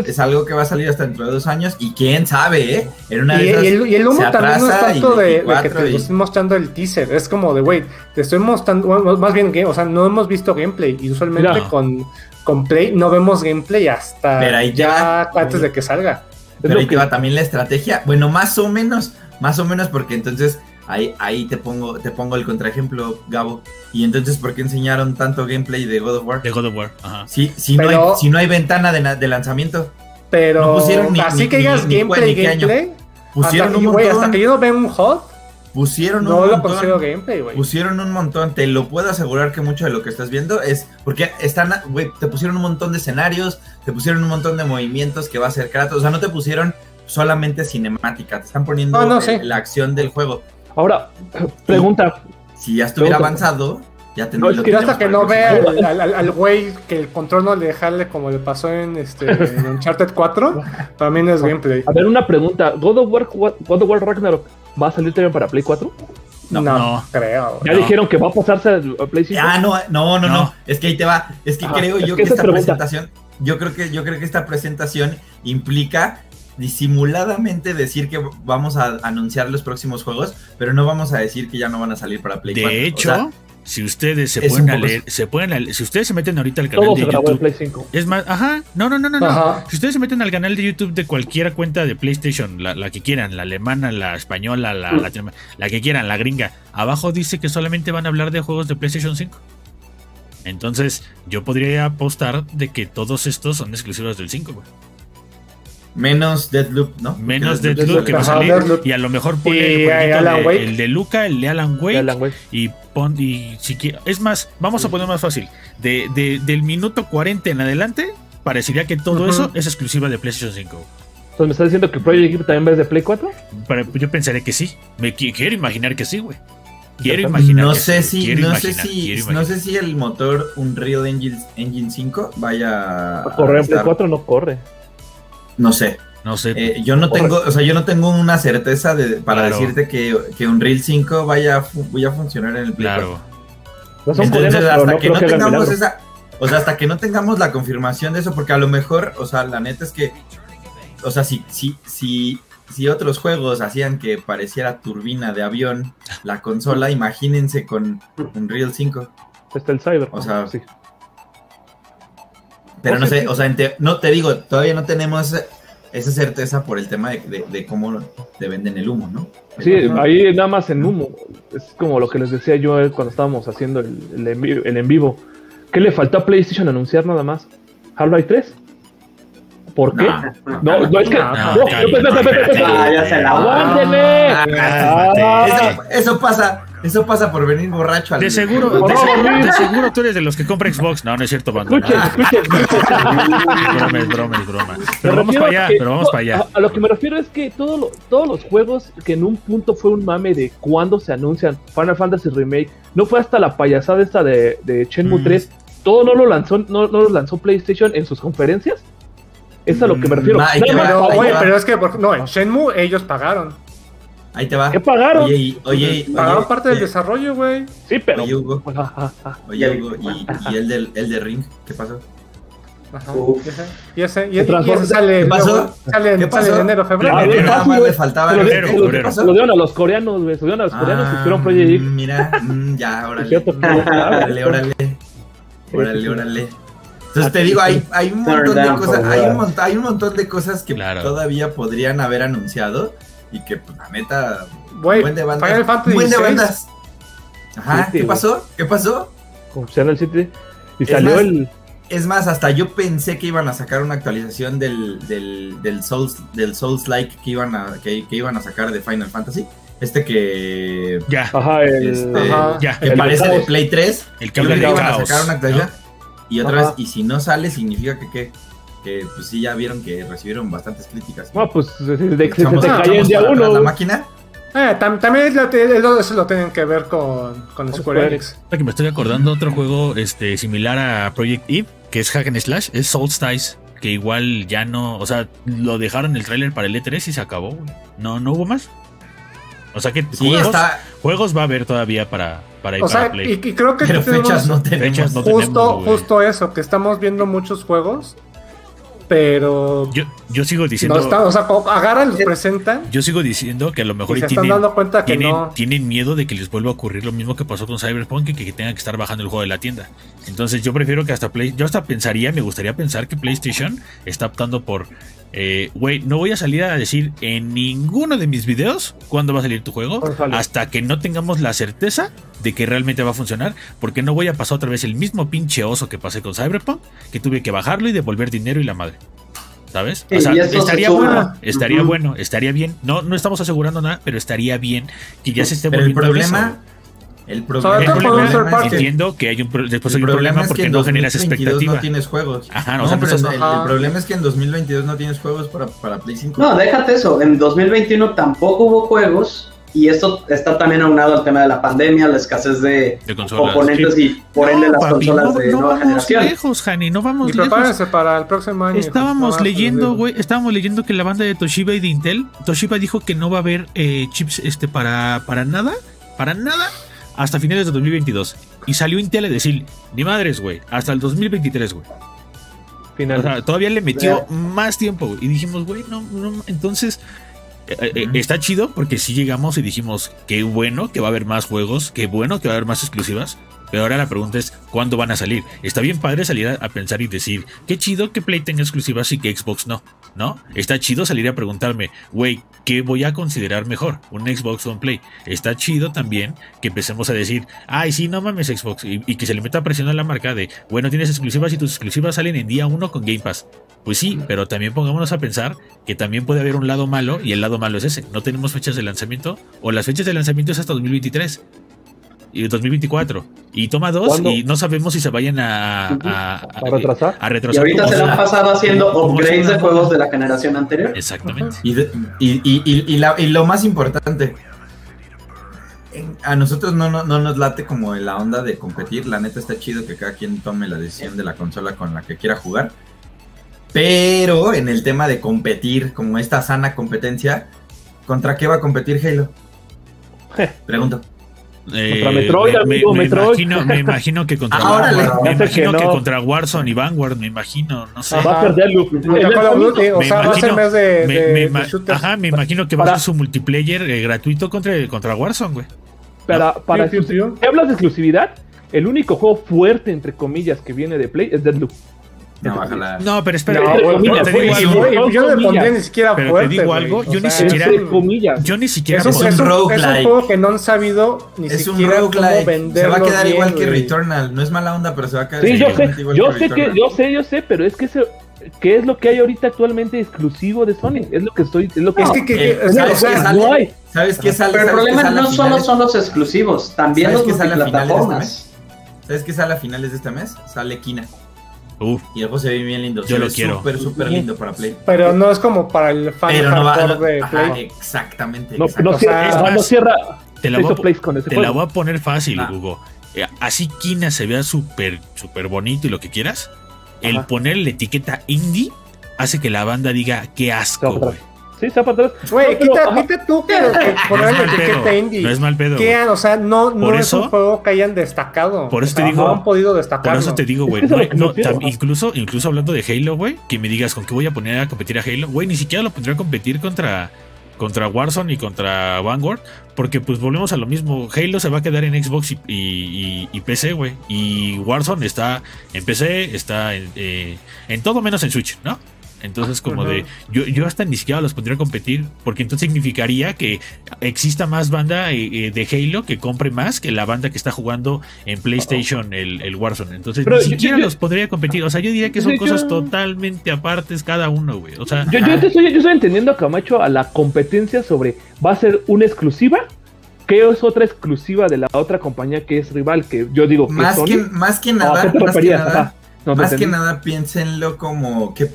B: Es-
E: algo que va a salir hasta dentro de dos años y quién sabe, ¿eh? En una
A: Y,
E: de esas
A: y el, y el humo también no es tanto de, de que
E: 24
A: te
E: y-
A: estén mostrando el teaser, es como de, güey, te estoy mostrando, bueno, más bien, o sea, no hemos visto gameplay y usualmente con, con Play no vemos gameplay hasta
E: Pero ahí
A: ya
E: va.
A: antes de que salga.
E: Pero ahí te va también la estrategia. Bueno, más o menos, más o menos, porque entonces ahí, ahí te pongo, te pongo el contraejemplo, Gabo. Y entonces, ¿por qué enseñaron tanto gameplay de God of War?
D: de God of War. Ajá.
E: Si, si, no,
A: Pero-
E: hay, si no hay ventana de, de lanzamiento,
A: Pero
E: No pusieron ni-
A: así
E: ni-
A: que digas
E: ni
A: gameplay,
E: ni qué año.
A: gameplay,
E: pusieron
A: hasta,
E: un montón.
A: hasta que yo no veo un hot,
E: pusieron un
A: no lo
E: montón.
A: gameplay, güey.
E: Pusieron un montón, te lo puedo asegurar que mucho de lo que estás viendo es porque están, güey, te pusieron un montón de escenarios, te pusieron un montón de movimientos que va a hacer Kratos, o sea, no te pusieron solamente cinemática, te están poniendo
A: Ah, no,
E: eh,
A: sí.
E: la acción del juego.
B: Ahora, [clears throat] pregunta.
E: Si ya estuviera
B: Pregunta.
E: avanzado, ya tendría
B: No, es que
A: hasta que no vea al- al al- al güey que el control no le jale como le pasó en este en Uncharted 4, para mí no es gameplay.
B: A ver, una pregunta. ¿God of War, God of War Ragnarok va a salir también para Play 4?
A: No,
D: no.
A: creo.
B: Ya
D: No.
B: dijeron que va a pasarse a Play 5.
E: Ah, no, no, no, no,
D: No.
E: Es que ahí te va. Es que
B: Ajá,
E: creo
B: es
E: yo
B: que
E: esta
B: pregunta.
E: presentación, yo creo que, yo creo que esta presentación implica disimuladamente decir que vamos a anunciar los próximos juegos, pero no vamos a decir que ya no van a salir para Play 4.
D: De
E: O
D: hecho,
E: sea,
D: si ustedes se pueden a leer, se pueden a leer- si ustedes se meten ahorita al canal
B: Todo
D: de
B: se grabó en
D: YouTube,
B: Play 5.
D: es más, ajá, no, no, no, no, no. Si ustedes se meten al canal de YouTube de cualquier cuenta de PlayStation, la, la que quieran, la alemana, la española, la,
B: Mm.
D: latino- la que quieran, la gringa, abajo dice que solamente van a hablar de juegos de PlayStation 5. Entonces, yo podría apostar de que todos estos son exclusivos del 5, güey.
E: Menos Deadloop, ¿no?
D: Menos Deadloop que va a salir. Y a lo mejor pone el, de-
A: Wake.
D: el de Luca, el de Alan Wake.
B: Ya, Alan Wake.
D: Y pon, y si qui- es más, vamos a poner más fácil. De, de- del minuto 40 en adelante, parecería que todo eso es exclusiva de PlayStation 5.
B: Entonces, ¿me estás diciendo que Project Eve también va de Play 4?
D: Pero yo pensaría que sí. Me qui- quiero imaginar que sí, güey. Quiero imaginar
E: no
D: que
E: sé
D: sí,
E: si,
D: quiero
E: no
D: imaginar,
E: sé si, no sé si el motor Unreal Engine, Engine 5 vaya
B: ¿Va a correr en Play
E: estar-
B: 4 no corre?
E: No sé,
D: No sé.
E: Eh, yo no tengo, o sea, yo no tengo una certeza de, para
D: Claro.
E: decirte que, que un Real 5 vaya vaya a funcionar en el Play
D: claro.
B: No son
E: Entonces, hasta
B: no
E: que no
B: que
E: tengamos esa, o sea, hasta que no tengamos la confirmación de eso, porque a lo mejor, o sea, la neta es que, o sea, si, si, si, si otros juegos hacían que pareciera turbina de avión la consola, imagínense con un Real 5.
B: Está el Cyber.
E: O sea,
B: sí.
E: Pero
B: Oh,
E: no sé, o sea, en te- no te digo, todavía no tenemos esa certeza por el tema de, de- de cómo te venden el humo, ¿no?
B: Sí, ahí nada más en humo. Es como lo que les decía yo eh, cuando estábamos haciendo el, el en, vi- el en vivo. ¿Qué le faltó a PlayStation anunciar nada más? ¿Half-Life 3? ¿Por qué?
E: No,
B: No, no, es que.
C: Ah.
D: Ah,
E: eso pasa, eso pasa por venir borracho al
D: De seguro, de, seguro,
B: Luis.
D: de seguro tú eres de los que compra Xbox. No, no es cierto, banda.
B: Escuchen, escuchen, escuchen.
D: Es broma, es broma, es broma.
B: Me
D: Pero vamos para allá,
B: que-
D: pero vamos para allá.
B: A, a lo que me refiero es que todo lo- todos los juegos que en un punto fue un mame de cuándo se anuncian Final Fantasy Remake, no fue hasta la payasada esta de, de Shenmue
E: Mm.
B: 3, todo no lo lanzó, no, no lo lanzó PlayStation en sus conferencias. Es a lo que me
E: Mm,
B: refiero.
A: Pero, güey,
E: va.
A: pero es que, por- no, en Shenmue ellos pagaron.
E: Ahí te va.
B: ¿Qué pagaron?
E: Oye, y- oye, y-
A: Pagaron
E: oye,
A: parte del
E: oye,
A: desarrollo, güey.
B: sí, pero.
E: Oye, Hugo.
B: Ah, ah, ah.
E: Oye, Hugo, y, y el, del, el de Ring, ¿qué pasó?
A: Ajá. Y ese, y ese, y
B: Se
A: ese, y sale,
E: ¿Qué pasó?
A: sale,
E: ¿Qué
A: sale
E: pasó?
A: en enero, febrero.
B: Ver,
E: nada
B: fácil,
E: más le faltaba
B: Se lo,
E: el-
D: febrero,
B: se lo- dieron a los coreanos, güey. Se lo dieron a los coreanos que hicieron Project X.
E: Ah, Mira, mm, ya, órale. Órale, órale. Órale, órale. Entonces te digo, hay, hay un montón de cosas, hay un,
C: favor.
E: mont- hay un montón de cosas que
D: Claro.
E: todavía podrían haber anunciado y que pues, la neta,
A: Güey,
E: buen de bandas.
A: Final Fantasy
E: buen de bandas. Ajá, ¿qué pasó? ¿Qué pasó?
B: Con City. Y
E: Es
B: salió
E: más,
B: el.
E: Es más, hasta yo pensé que iban a sacar una actualización del, del, del Souls del Souls like que iban a que, que iban a sacar de Final Fantasy. Este que
D: Ya,
B: Ajá, el.
E: Este,
A: Ajá.
D: ya.
E: que
B: El
E: parece de. Play 3.
D: El que
E: que iban a sacar una actualización. Y otra
B: Ajá.
E: vez, y si no sale, significa que, que, que pues sí ya vieron que recibieron bastantes críticas.
B: No, pues de, de, de, se te en
E: echamos
B: día uno.
E: la máquina.
A: Eh, tam- también lo, eso lo tienen que ver con, con Square Enix.
D: Que me estoy acordando otro juego este similar a Project Eve, que es Hack and Slash, es Solstice, que igual ya no, o sea, lo dejaron el tráiler para el E3 y se acabó. güey. No, no hubo más. O sea que
E: Sí,
D: juegos,
E: está.
D: juegos va a haber todavía para, para,
A: O
D: para
A: sea,
D: Play.
A: y, y creo que
E: Pero
A: tenemos
E: fechas no tenemos.
D: Fechas no
A: justo,
D: tenemos,
A: justo eso, que estamos viendo muchos juegos, pero
D: Yo, yo sigo
A: no
D: diciendo,
A: está, o sea, co- agarran, los presentan
D: yo sigo diciendo que a lo
A: y
D: mejor
A: se
D: y
A: están
D: tienen,
A: dando cuenta que
D: tienen,
A: no.
D: tienen miedo de que les vuelva a ocurrir lo mismo que pasó con Cyberpunk y que, que tengan que estar bajando el juego de la tienda. Entonces yo prefiero que hasta Play, yo hasta pensaría, me gustaría pensar que PlayStation está optando por, eh, güey, no voy a salir a decir en ninguno de mis videos cuándo va a salir tu juego hasta que no tengamos la certeza de que realmente va a funcionar, porque no voy a pasar otra vez el mismo pinche oso que pasé con Cyberpunk, que tuve que bajarlo y devolver dinero y la madre. ¿Sabes?
C: Sí,
D: o sea,
C: se
D: estaría bueno, estaría bueno, estaría bien. No, no estamos asegurando nada, pero estaría bien que ya se esté
E: Pero el
D: volviendo eso.
E: problema. El problema,
D: El
A: party.
D: entiendo que hay un pro- después
E: el
D: hay un
E: problema
D: problema
E: es que
D: porque
E: en
D: no generas
E: 2022
D: expectativa.
E: no tienes juegos.
D: Ajá, no,
E: no,
D: o sea,
E: pero
D: no
E: el,
A: estás-
E: el problema es que en 2022 no tienes juegos para, para Play 5.
C: No, déjate eso. En 2021 tampoco hubo juegos. Y esto está también aunado al tema de la pandemia, la escasez de
D: De
C: componentes y por ende
D: No,
C: las
D: papi,
C: consolas
D: no,
C: de
D: no
C: nueva
D: vamos
C: generación.
D: lejos, Hani, no vamos
A: Y
D: lejos.
A: para el próximo año.
D: Estábamos leyendo, güey, estábamos leyendo que la banda de Toshiba y de Intel, Toshiba dijo que no va a haber eh, chips este para para nada, para nada hasta finales de 2022. Y salió Intel a decir, ni madres, güey, hasta el 2023, güey. O sea, todavía le metió más tiempo, güey. Y dijimos, güey, no, no, entonces eh, eh, está chido porque sí llegamos y dijimos, qué bueno que va a haber más juegos, qué bueno que va a haber más exclusivas. Pero ahora la pregunta es, ¿cuándo van a salir? Está bien padre salir a, a pensar y decir, qué chido que Play tenga exclusivas y que Xbox no, ¿no? Está chido salir a preguntarme, güey, ¿qué voy a considerar mejor? ¿Un Xbox o un Play? Está chido también que empecemos a decir, ay, sí, no mames Xbox, y, y que se le meta presión a la marca de, bueno, tienes exclusivas y tus exclusivas salen en día uno con Game Pass. Pues sí, pero también pongámonos a pensar que también puede haber un lado malo y el lado malo es ese. No tenemos fechas de lanzamiento o las fechas de lanzamiento es hasta 2023 y 2024 y toma dos
B: ¿Cuándo?
D: y no sabemos si se vayan a,
B: Ujú.
D: a,
B: ¿A retrasar?
D: a
C: Y
D: retrasar.
C: ahorita se la han pasado haciendo upgrades de juegos de la generación anterior.
D: Exactamente.
E: Y, de- y, y- y- y la- y lo más importante, a nosotros no, no, no nos late como la onda de competir. La neta está chido que cada quien tome la decisión de la consola con la que quiera jugar. Pero en el tema de competir, como esta sana competencia, ¿contra qué va a competir Halo? Pregunto.
D: Eh,
B: Contra Metroid,
D: me,
B: amigo,
D: me- me
B: Metroid.
D: imagino, me imagino que contra [laughs]
E: Ah.
D: Vanguard, me imagino
B: que
D: contra Warzone y Vanguard, me imagino, no sé.
B: Va a ser
A: Duty, o
D: Me
A: sea, va a ser de,
D: Me-
A: de-
D: ajá, me imagino que va a
B: Para-
D: ser su multiplayer eh, gratuito contra, contra Warzone, güey.
B: Para, para
A: piu,
B: si hablas de exclusividad, el único juego fuerte, entre comillas, que viene de Play es Deadloop.
E: No, bájala.
D: No, pero espera,
A: No,
D: te digo algo.
A: yo no le pondría ni siquiera
D: Pero te
A: fuerte.
D: digo
A: güey.
D: algo,
A: O
D: yo ni
A: sea,
D: siquiera-
B: Entre comillas.
D: Yo ni siquiera
A: Es un,
E: Es un
A: es un- es un
E: roguelike.
A: juego que no han sabido ni
E: Es un
A: siquiera cómo
E: roguelike. Se
A: venderlo
E: va a quedar
A: bien,
E: igual que. Returnal. No es mala onda, pero se va a quedar
B: Sí, yo sé,
E: igual
B: yo sé que, yo sé, yo sé, pero es que ese, ¿qué es lo que hay ahorita actualmente exclusivo de Sony? Es lo que estoy, es lo que
A: Es que, que-
E: Eh,
A: que- o sea,
E: ¿sabes sale?
B: no hay.
E: ¿Sabes qué sale?
C: Pero el
E: ¿Sabes
C: problema no solo son los exclusivos, también
E: ¿Sabes
C: los
E: qué sale a finales de este
C: multiplataformas.
E: ¿Sabes qué sale a finales de este mes? Sale Kina.
D: Uf,
E: Y el juego se ve bien lindo.
D: Yo
E: se
D: lo
E: ve
D: quiero.
E: Súper, súper lindo para Play.
A: pero no es como para el fan
E: Pero no va
A: de
E: ajá,
A: Play.
E: Exactamente.
B: No,
E: exacto.
B: no,
A: O sea,
B: cierra, no
D: te la voy a,
B: Place con ese
D: te la voy a poner fácil,
E: Ah.
D: Hugo. Eh, Así Kina se vea súper súper bonito y lo que quieras. El poner la etiqueta indie hace que la banda diga qué asco, güey.
B: Sí, está para atrás.
A: Güey,
B: No, pero,
A: quita,
B: ajá.
A: quita tú que, que
D: No
A: la
D: mal
A: etiqueta
D: pedo.
A: indie.
D: No es mal pedo.
A: Que, o sea, no, no
D: Por
A: es
D: eso-
A: un juego que hayan destacado.
D: Por eso te digo-
A: No han podido destacar.
D: Por eso te digo, güey. No no, incluso, incluso hablando de Halo, güey, que me digas con qué voy a poner a competir a Halo, güey, ni siquiera lo pondría a competir contra, contra Warzone y contra Vanguard, porque pues volvemos a lo mismo. Halo se va a quedar en Xbox y, y- y- y PC, güey. Y Warzone está en PC, está en, eh, en todo menos en Switch, ¿no? Entonces, como de. Yo, yo hasta ni siquiera los pondría a competir, porque entonces significaría que exista más banda eh, eh, de Halo que compre más que la banda que está jugando en PlayStation el, el Warzone. Entonces,
B: Pero
D: ni
B: yo-
D: siquiera
B: yo-
D: los podría a competir. O sea, yo diría que son cosas
B: yo-
D: totalmente apartes cada uno, güey. O sea,
B: Yo, yo, te estoy, yo estoy entendiendo a Camacho a la competencia sobre va a ser una exclusiva. ¿Qué es otra exclusiva de la otra compañía que es rival? Que yo digo que
E: Más
B: Sony.
E: que, más que
B: ¿O ¿A
E: nada, más que nada.
B: No
E: más que nada piénsenlo como que,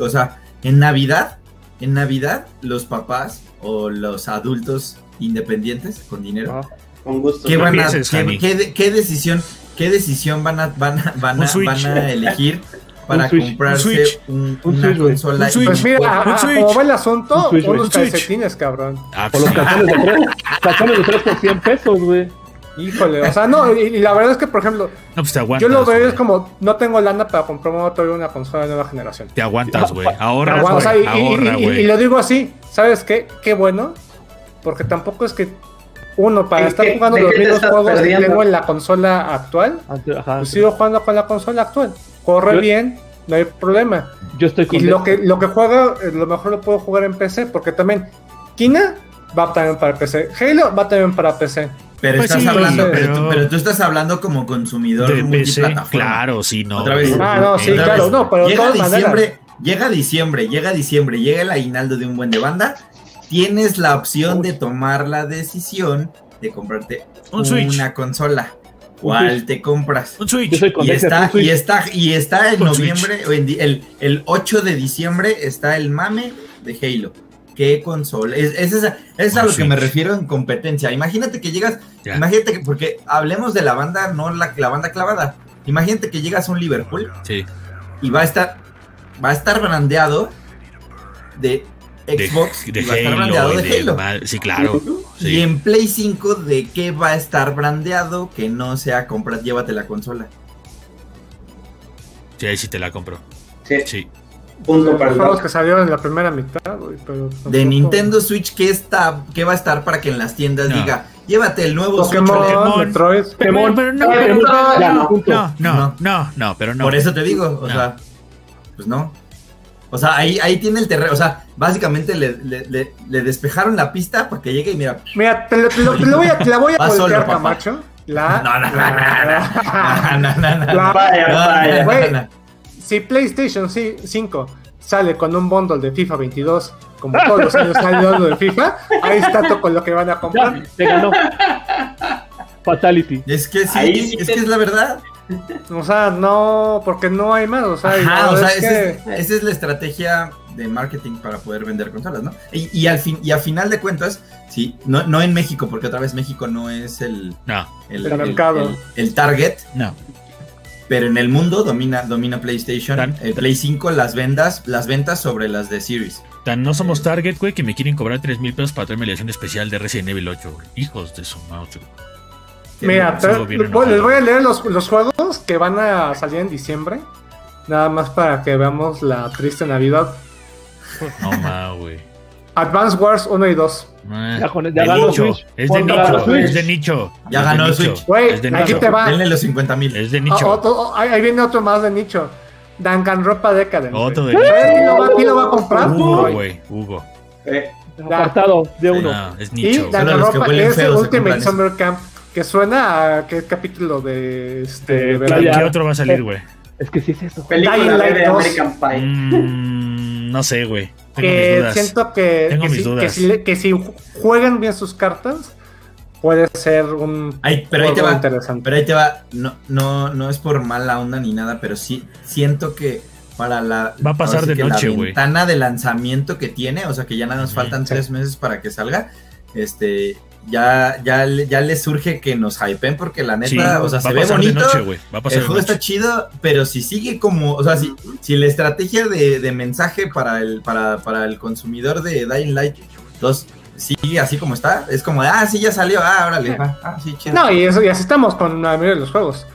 E: o sea, en Navidad, en Navidad, los papás o los adultos independientes con dinero,
B: Ajá.
C: Con gusto.
E: ¿qué van a,
D: pienses,
E: qué, qué qué decisión, qué decisión van a, van a, van
D: Un
E: a, van a elegir para
B: Switch.
E: comprarse
D: Un
E: un-
B: Un
E: una
B: Switch,
E: consola?
D: Un Switch.
A: Pues mira,
D: Un
A: a- a-
D: Switch.
A: como va el asunto,
B: Un
D: Un Switch.
A: calcetines, cabrón.
D: ah,
B: Por los [laughs] calzones de tres, calzones de tres por 100 pesos, güey.
A: Híjole, o sea, no, y, y la verdad es que, por ejemplo,
D: No, pues te aguantas.
A: yo lo veo
D: güey.
A: es como, no tengo lana para comprarme todavía una consola de nueva generación.
D: Te aguantas, güey.
A: Pero
D: Ahorra,
A: o sea, y, y-
D: ahorra,
A: y- y
D: güey.
A: lo digo así, ¿sabes qué? Qué bueno, porque tampoco es que uno, para
C: ¿En
A: estar
C: qué-
A: jugando los mismos juegos que tengo en la consola actual,
B: ajá,
A: pues sigo jugando con la consola actual. Corre
B: Yo-
A: bien, no hay problema.
B: Yo estoy
A: Y
B: con
A: lo que, lo que juega, eh, lo mejor lo puedo jugar en PC, porque también Kina va también para PC, Halo va también para PC.
E: Pero
D: Pues
E: estás
D: sí,
E: hablando, pero,
D: pero-
E: tú, pero tú estás hablando como consumidor
D: de PC,
E: multiplataforma.
D: claro, sí, no.
E: Otra vez.
A: Ah, no, sí,
E: Otra
A: claro,
E: vez.
A: no, pero de
E: llega diciembre, llega diciembre, llega diciembre, llega el aguinaldo de un buen de banda, tienes la opción de tomar la decisión de comprarte
D: Un Switch.
E: una consola. ¿Cuál te compras?
D: Un Switch.
E: Y está,
B: un Switch.
E: y está, y está en
D: Un
E: noviembre, o en di- el, el 8 de diciembre está el mame de Halo. ¿Qué consola? Es, es, esa- es a
D: Un
E: lo que me refiero en competencia. Imagínate que llegas,
D: Ya.
E: imagínate que, porque hablemos de la banda, no la, la banda clavada. Imagínate que llegas a un Liverpool
D: Sí.
E: y va a estar va a estar brandeado de Xbox
D: de
E: y va a estar
D: Halo.
E: brandeado de
D: de
E: Halo.
D: mal- Sí, claro. [laughs]
E: Y en Play 5 de qué va a estar brandeado que no sea compra, llévate la consola.
D: sí, ahí sí te la compro.
C: Sí,
D: Sí.
C: Punto para
A: juegos que salieron en la primera mitad, güey, pero
E: De Nintendo Switch qué está qué va a estar para que en las tiendas
D: No.
E: diga, llévate el nuevo
A: Pokémon,
E: Switch.
D: Pokémon.
A: Metroid.
B: Pokémon,
D: Pero no,
C: pero no,
B: ya,
C: no.
D: No, no,
E: No.
D: no, no, pero no.
E: Por eso te digo, o
D: No.
E: sea, pues no. O sea, ahí, ahí tiene el terreno, o sea, básicamente le, le- le- le despejaron la pista para que llegue y mira,
A: Mira, te, lo- te lo- te lo voy a, te la voy a voltear,
E: solo.
A: Camacho. La,
E: No, no, no, no, no, no, no,
A: la-
C: Vaya,
E: no,
C: vaya.
E: no,
A: Güey.
E: no.
A: Si PlayStation 5 sale con un bundle de FIFA 22, como todos los años sale de FIFA, ahí está todo con lo que van a
B: Ya,
A: comprar.
B: te ganó. Fatality.
E: Es que sí,
C: Ahí sí
E: es
C: te-
E: que es la verdad.
A: O sea, no, porque no hay más. O sea,
E: Ajá, o
A: es
E: esa
A: que-
E: es, esa es la estrategia de marketing para poder vender consolas, ¿no? Y, y al fin, y a final de cuentas, sí, no, no en México, porque otra vez México no es el,
D: No,
E: el,
A: El mercado.
E: el- el target,
D: no.
E: Pero en el mundo domina, domina PlayStation.
D: Tan-
E: El Play 5, las ventas, las ventas sobre las de Series.
D: Tan no somos Target, güey, que me quieren cobrar 3 mil pesos para traerme la edición especial de Resident Evil 8, güey. Hijos de su mouse.
A: Mira,
D: bien
A: les voy a leer los, los juegos que van a salir en diciembre. Nada más para que veamos la triste Navidad.
D: No ma, güey.
A: Advance Wars 1 y 2.
D: Ah,
B: Ya con- ya ganó
D: nicho.
B: Switch.
D: Es de nicho.
B: Switch.
D: Es de nicho.
E: Ya
D: Es
E: ganó el. Switch.
A: Güey,
D: Es de
A: aquí
D: nicho.
A: te va.
E: Denle los 50 mil.
D: Es de
A: Ah,
D: nicho.
A: otro- ahí ahí viene otro más de nicho. Danganronpa Decadent.
D: Otro de
A: ¿Sabes
D: nicho.
A: quién lo va, quién lo va a comprar?
D: Hugo, Güey. Hugo.
C: Eh,
B: Apartado de uno.
D: No, es
A: Y
D: nicho. güey.
E: Dan- los que
A: Danganronpa
E: huelen
A: es el Ultimate. Summer Camp. Que suena a qué capítulo de este
B: De
A: verano.
D: ¿Qué otro va a salir, güey?
B: Es que sí es eso.
C: película
A: Dying
C: B
A: Light
C: de
A: 2.
C: American Pie.
D: Mm, no sé, güey.
A: Que siento que,
D: Tengo
A: que,
D: mis
A: si,
D: dudas.
A: que, si, le- que si juegan bien sus cartas, puede ser un
E: Ay, pero ahí te
A: juego
E: va.
A: interesante.
E: Pero ahí te va. No, no, no es por mala onda ni nada, pero sí siento que para la.
D: Va a pasar de noche,
E: La ventana de lanzamiento que tiene, o sea que ya nada nos faltan
A: sí.
E: tres meses para que salga. Este. Ya, ya, le- ya le surge que nos hypen porque la neta,
D: Sí,
E: o sea,
D: va
E: se
D: a
E: ve bonito.
D: de noche, güey. Va a pasar
E: El
D: de
E: juego está chido, pero si sigue como, o sea, si, si la estrategia de, de mensaje para el, para, para el consumidor de Dying Light 2 sigue así como está, es como, ah, sí, ya salió, ah, órale, va, ah, sí, chido.
A: No, y eso y así estamos con la mayoría de los juegos.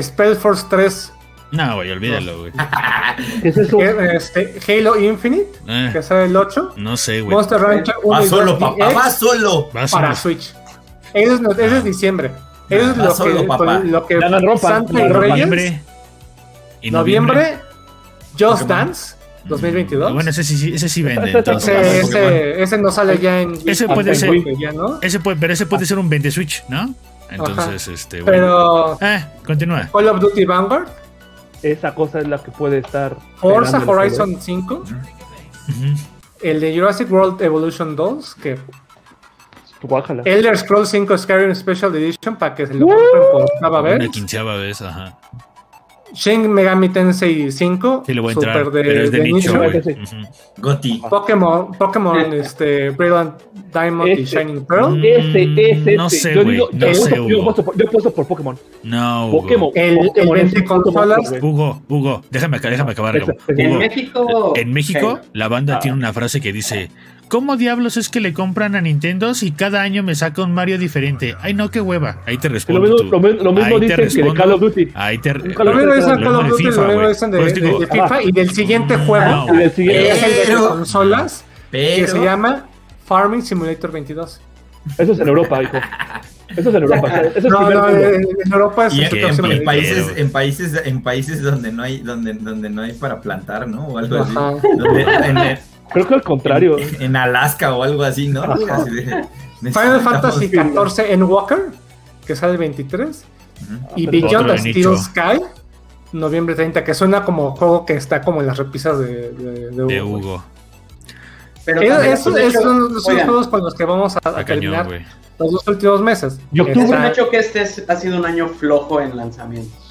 A: Spellforce 3,
D: No, güey, olvídalo, güey. [laughs]
B: ¿Qué es eso?
A: este, Halo Infinite,
D: Eh,
A: que sale el 8,
D: no sé, güey.
A: Monster Rancher 1
E: Va
A: y 2
E: solo, papá, va solo.
D: Va
A: para. Switch. Ese es, es diciembre. Eso es lo
E: solo,
A: que,
E: papá.
A: lo que. Santa y. Reyes,
D: Noviembre. Y
A: noviembre, Just
E: Pokémon.
A: Dance 2022.
D: Bueno, ese sí, ese sí vende.
B: Ese-
D: entonces.
A: ese,
E: Pokémon.
A: ese, ese no sale ya en
D: Ese puede ser.
A: Ya, ¿no?
D: Ese puede, pero ese puede ser un vende Switch, ¿no? Entonces, este, bueno.
A: Pero
D: Eh, continúa.
A: Call of Duty Vanguard,
B: Esa cosa es la que puede estar.
A: Forza Horizon 5,
D: Ujú.
A: el de Jurassic World Evolution 2, que. Elder Scrolls 5 Skyrim Special Edition para que se lo compren por octava
D: Una
A: vez.
D: quinceava vez, ajá.
A: Shin Megami Tensei 5,
D: Sí le voy a
A: super
D: entrar,
A: de,
D: pero es de,
A: de
D: nicho,
A: nicho.
D: güey.
B: Sí.
D: Ujú.
E: Goti.
A: Pokémon, Pokémon este, Brilliant Diamond y
B: Este.
A: Shining Pearl.
D: Mm,
B: Ese, ese,
D: no
B: ese.
D: sé,
B: Yo
D: güey,
B: digo-
D: no
B: yo
D: sé,
B: yo
D: Hugo.
B: voto por- Yo he puesto por Pokémon.
D: No, Hugo.
B: Pokémon.
A: El- el
B: Pokémon es
A: 20
B: un puto
A: consolas.
D: Hugo, Hugo, déjame, acá- déjame acabar algo.
B: Ese-
C: En
D: Hugo,
C: México.
D: en México, la banda
B: Ah.
D: tiene una frase que dice: ¿Cómo diablos es que le compran a Nintendo si cada año me saca un Mario diferente? Ay, no, qué hueva. Ahí te
B: Lo
D: respondo.
B: mismo,
D: tú.
B: lo mismo- lo mismo
D: Ahí te
B: dicen que de
D: respondo.
B: Call of Duty.
D: Ahí te.
B: Un
A: Lo mismo dicen Call of
D: de
A: Duty,
D: FIFA,
A: lo mismo dicen de, de FIFA y del siguiente juego,
D: No,
B: Y del siguiente.
A: que es el de
E: Pero-
A: consolas, que se
E: Pero,
A: llama Farming Simulator 22.
B: Eso es en Europa, hijo. Eso es en Europa. [laughs] Eso es
A: No, no, en Europa es
E: y en, países, en países, en países donde no hay, donde, donde no hay para plantar, ¿no? O algo así.
A: Ajá.
E: Donde- en,
B: Creo que al contrario.
E: en- en Alaska o algo así, ¿no? Así de-
A: Final Fantasy 14 en Walker, que sale el 23.
E: Ujú.
A: Y
B: Otro
A: Beyond Steel
D: nicho.
A: Sky, noviembre 30, que suena como juego que está como en las repisas de, de, de
D: De
A: Hugo.
D: Hugo.
C: Pero
A: Esos son los
C: oigan,
A: juegos con los que vamos a, a
D: cañón,
A: terminar
D: güey.
A: los dos últimos meses.
B: Y octubre,
C: es un hecho que este es- ha sido un año flojo en lanzamientos.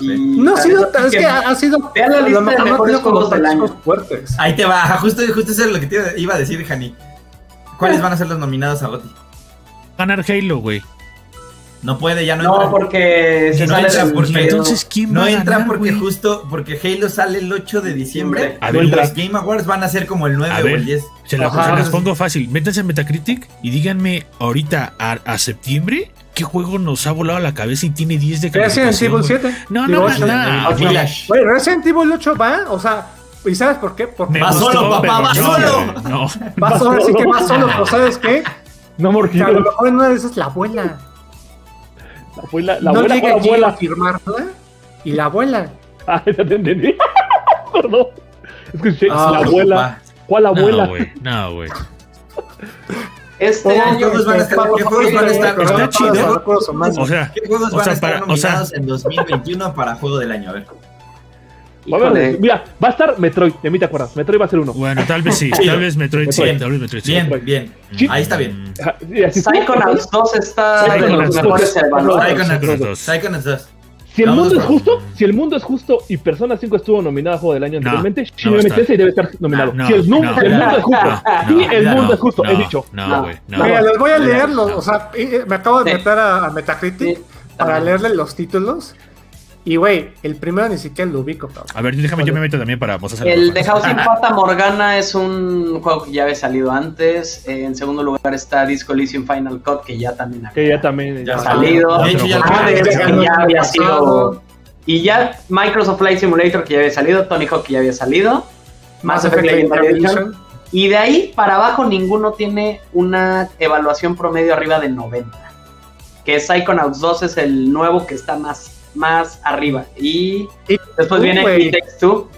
C: Y
A: No ha sido, es que ha, ha sido.
C: Vean la
A: a
C: lista de mejores juegos del año.
A: fuertes.
E: Ahí te va, justo, justo eso es lo que te iba- a decir, Jani. ¿Cuáles van a ser los nominados a GOTY?
D: Ganar Halo, güey.
E: No puede, ya no,
C: No,
E: entra.
C: porque se
E: No
C: sale
E: entra porque-.
D: Entonces, ¿quién
E: No
D: va a
E: entra porque justo, porque Halo sale el 8 de diciembre.
D: A
E: y
D: ver,
E: los Game Awards van a ser como el 9
D: A
E: o el 10.
D: Se, la,
A: Ajá.
D: se las pongo fácil. Métanse en Metacritic y díganme ahorita a, a septiembre qué juego nos ha volado la cabeza y tiene 10 de
A: Resident. Evil
D: güey.
A: 7.
D: No, no, no.
E: Village.
A: Güey, Resident Evil 8 va, o sea, ¿y sabes por qué? Porque
E: Va solo, papá, va
D: no,
E: solo.
D: No.
A: va solo, así que va solo, pero ¿sabes qué?
B: No,
A: Que a lo mejor no es la abuela.
B: La abuela, la
A: no
B: abuela,
A: llega
B: ¿cuál
A: allí a
B: abuela?
A: firmarla y la abuela.
B: Ah, ya te entendí. [laughs] Perdón. Escuché,
A: Ah,
B: la abuela. ¿Cuál abuela?
D: No, güey. No, güey.
C: Este
A: Todos
C: año
E: juegos van a estar-
C: Papo
E: ¿qué juegos van a estar-
D: está chido. O sea,
E: ¿Qué juegos
D: O
E: van a estar
D: para- o sea-
E: nominados en 2021 para Juego del Año? A ver.
C: Híjole.
B: mira, va a estar Metroid, de mí te acuerdas. Metroid va a ser uno.
D: bueno, tal vez sí. [laughs]
E: Sí.
D: Tal vez Metroid sí.
E: Bien.
D: Tal vez Metroid sí.
E: Bien, bien.
B: Sí.
E: Ahí está bien.
C: Psychonauts 2 está de
D: Psychonauts
C: los
D: 2.
C: mejores evaluados.
E: Psychonauts
D: Psychonauts
E: 2.
D: 2.
E: Psychonauts 2.
B: Si el mundo es justo, si el mundo es justo y Persona 5 estuvo nominada a Juego del Año anteriormente,
D: no
B: Shin Megami. Tensei debe estar nominado.
D: No,
B: si, el, nu-
D: no,
B: si el
E: no,
B: mundo es justo,
D: no,
B: si el
D: no,
B: mundo es justo,
D: no,
B: he dicho.
D: No,
C: No.
D: güey. No.
A: Mira, les voy a leerlos.
D: No.
A: O sea, me acabo de meter a, a Metacritic
C: Sí,
A: para leerle los títulos. Y güey, el primero ni siquiera lo ubico, cabrón.
D: A ver, déjame, yo me meto también para mostrar
C: El de Housing Fata Morgana es un juego que ya había salido antes. Eh, en segundo lugar está Disco Elysium Final Cut, que ya también
B: Que ya también.
E: Ya
C: salido.
E: De hecho, ya había
C: ya había sido. Y ya Microsoft Flight Simulator, que ya había salido. Tony Hawk, que ya había salido. Mass Effect Legendary Edition. Y de ahí para abajo ninguno tiene una evaluación promedio arriba de 90. Que Psychonauts 2 es el nuevo que está más, más arriba. Y
A: Y
C: después
A: tú,
C: viene. It Takes Two.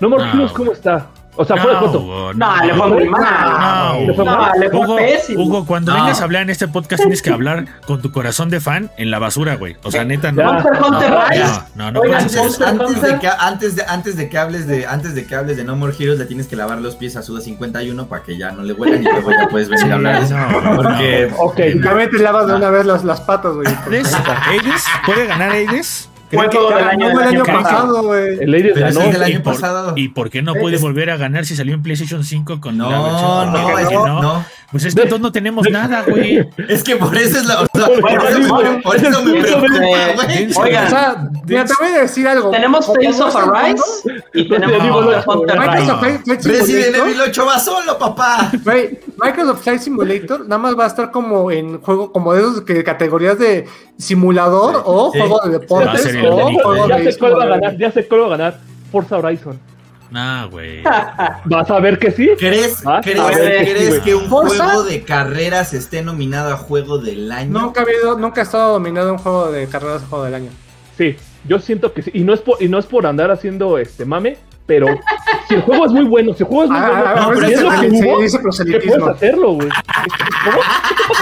B: No More
D: No,
B: ¿cómo está? O sea, de foto.
D: Hugo,
C: No, le fue muy mal.
D: No,
B: Le fue
C: No,
B: mal.
C: le fue
D: Hugo,
C: pésimo.
D: Hugo, cuando
E: No.
D: vengas a hablar en este podcast tienes que hablar con tu corazón de fan en la basura, güey. O sea, neta, no.
C: Monster Hunter
D: No,
C: Rise.
D: no, no, no,
C: Oigan.
E: Antes, de que, antes, de, antes, de que hables de, antes de que hables de No More Heroes, le tienes que lavar los pies a Suda 51 para que ya no le huelan y luego ya puedes venir a hablar de eso.
D: No, [laughs]
E: Porque
B: Ok.
A: También te lavas de una vez las, las patas, güey.
D: ¿Aides? ¿Puede ganar Aides?
C: Fue
D: ¿Creen que-
C: todo del
A: No,
C: año
A: el
C: del
A: año
C: pasado.
A: güey.
B: El ganó.
E: año
D: ¿Y por,
E: pasado.
D: ¿Y por qué no puede
E: Es-
D: volver a ganar si salió en PlayStation 5 con la
E: No,
D: versión?
E: no,
D: ¿Por
E: es
D: qué
E: que no.
D: Pues es que entonces no tenemos nada, güey. [laughs]
E: Es que por eso es la. o sea, por, eso,
C: sí,
E: por- por eso me [laughs]
C: este,
E: preocupa, güey.
C: Oigan,
A: O sea, mira, te voy a decir algo.
C: Tenemos Tales of Arise y [laughs] tenemos Hunter.
A: Microsoft Flight
E: Resident Evil 8 va solo, papá.
A: güey, Microsoft Flight Simulator nada más va a estar como en juego, como de esos que categorías de simulador o
E: Sí.
A: juego de deportes o juego
B: Ya
A: de
B: sé cuál va a
A: simulador.
B: ganar, ya sé cuál va a ganar. Forza Horizon.
D: Nah, güey. [laughs]
B: Vas a ver que sí.
E: ¿Crees,
B: Ah,
E: ¿crees,
C: a ver,
E: ¿crees
B: güey.
E: que un
A: ¿Forza?
E: juego de carreras esté nominado a juego del año?
A: Nunca ha habido, nunca ha estado dominado un juego de carreras o juego del año.
B: Sí, yo siento que sí. Y no es por, y no es por andar haciendo este mame, pero si el juego es muy bueno, si el juego es muy
A: Ah,
B: bueno,
A: ah,
E: no,
A: a
E: pero es
A: dice,
E: lo
B: que
A: proselitismo,
B: hubo,
A: dice
B: ¿qué puedes hacerlo, güey? [laughs]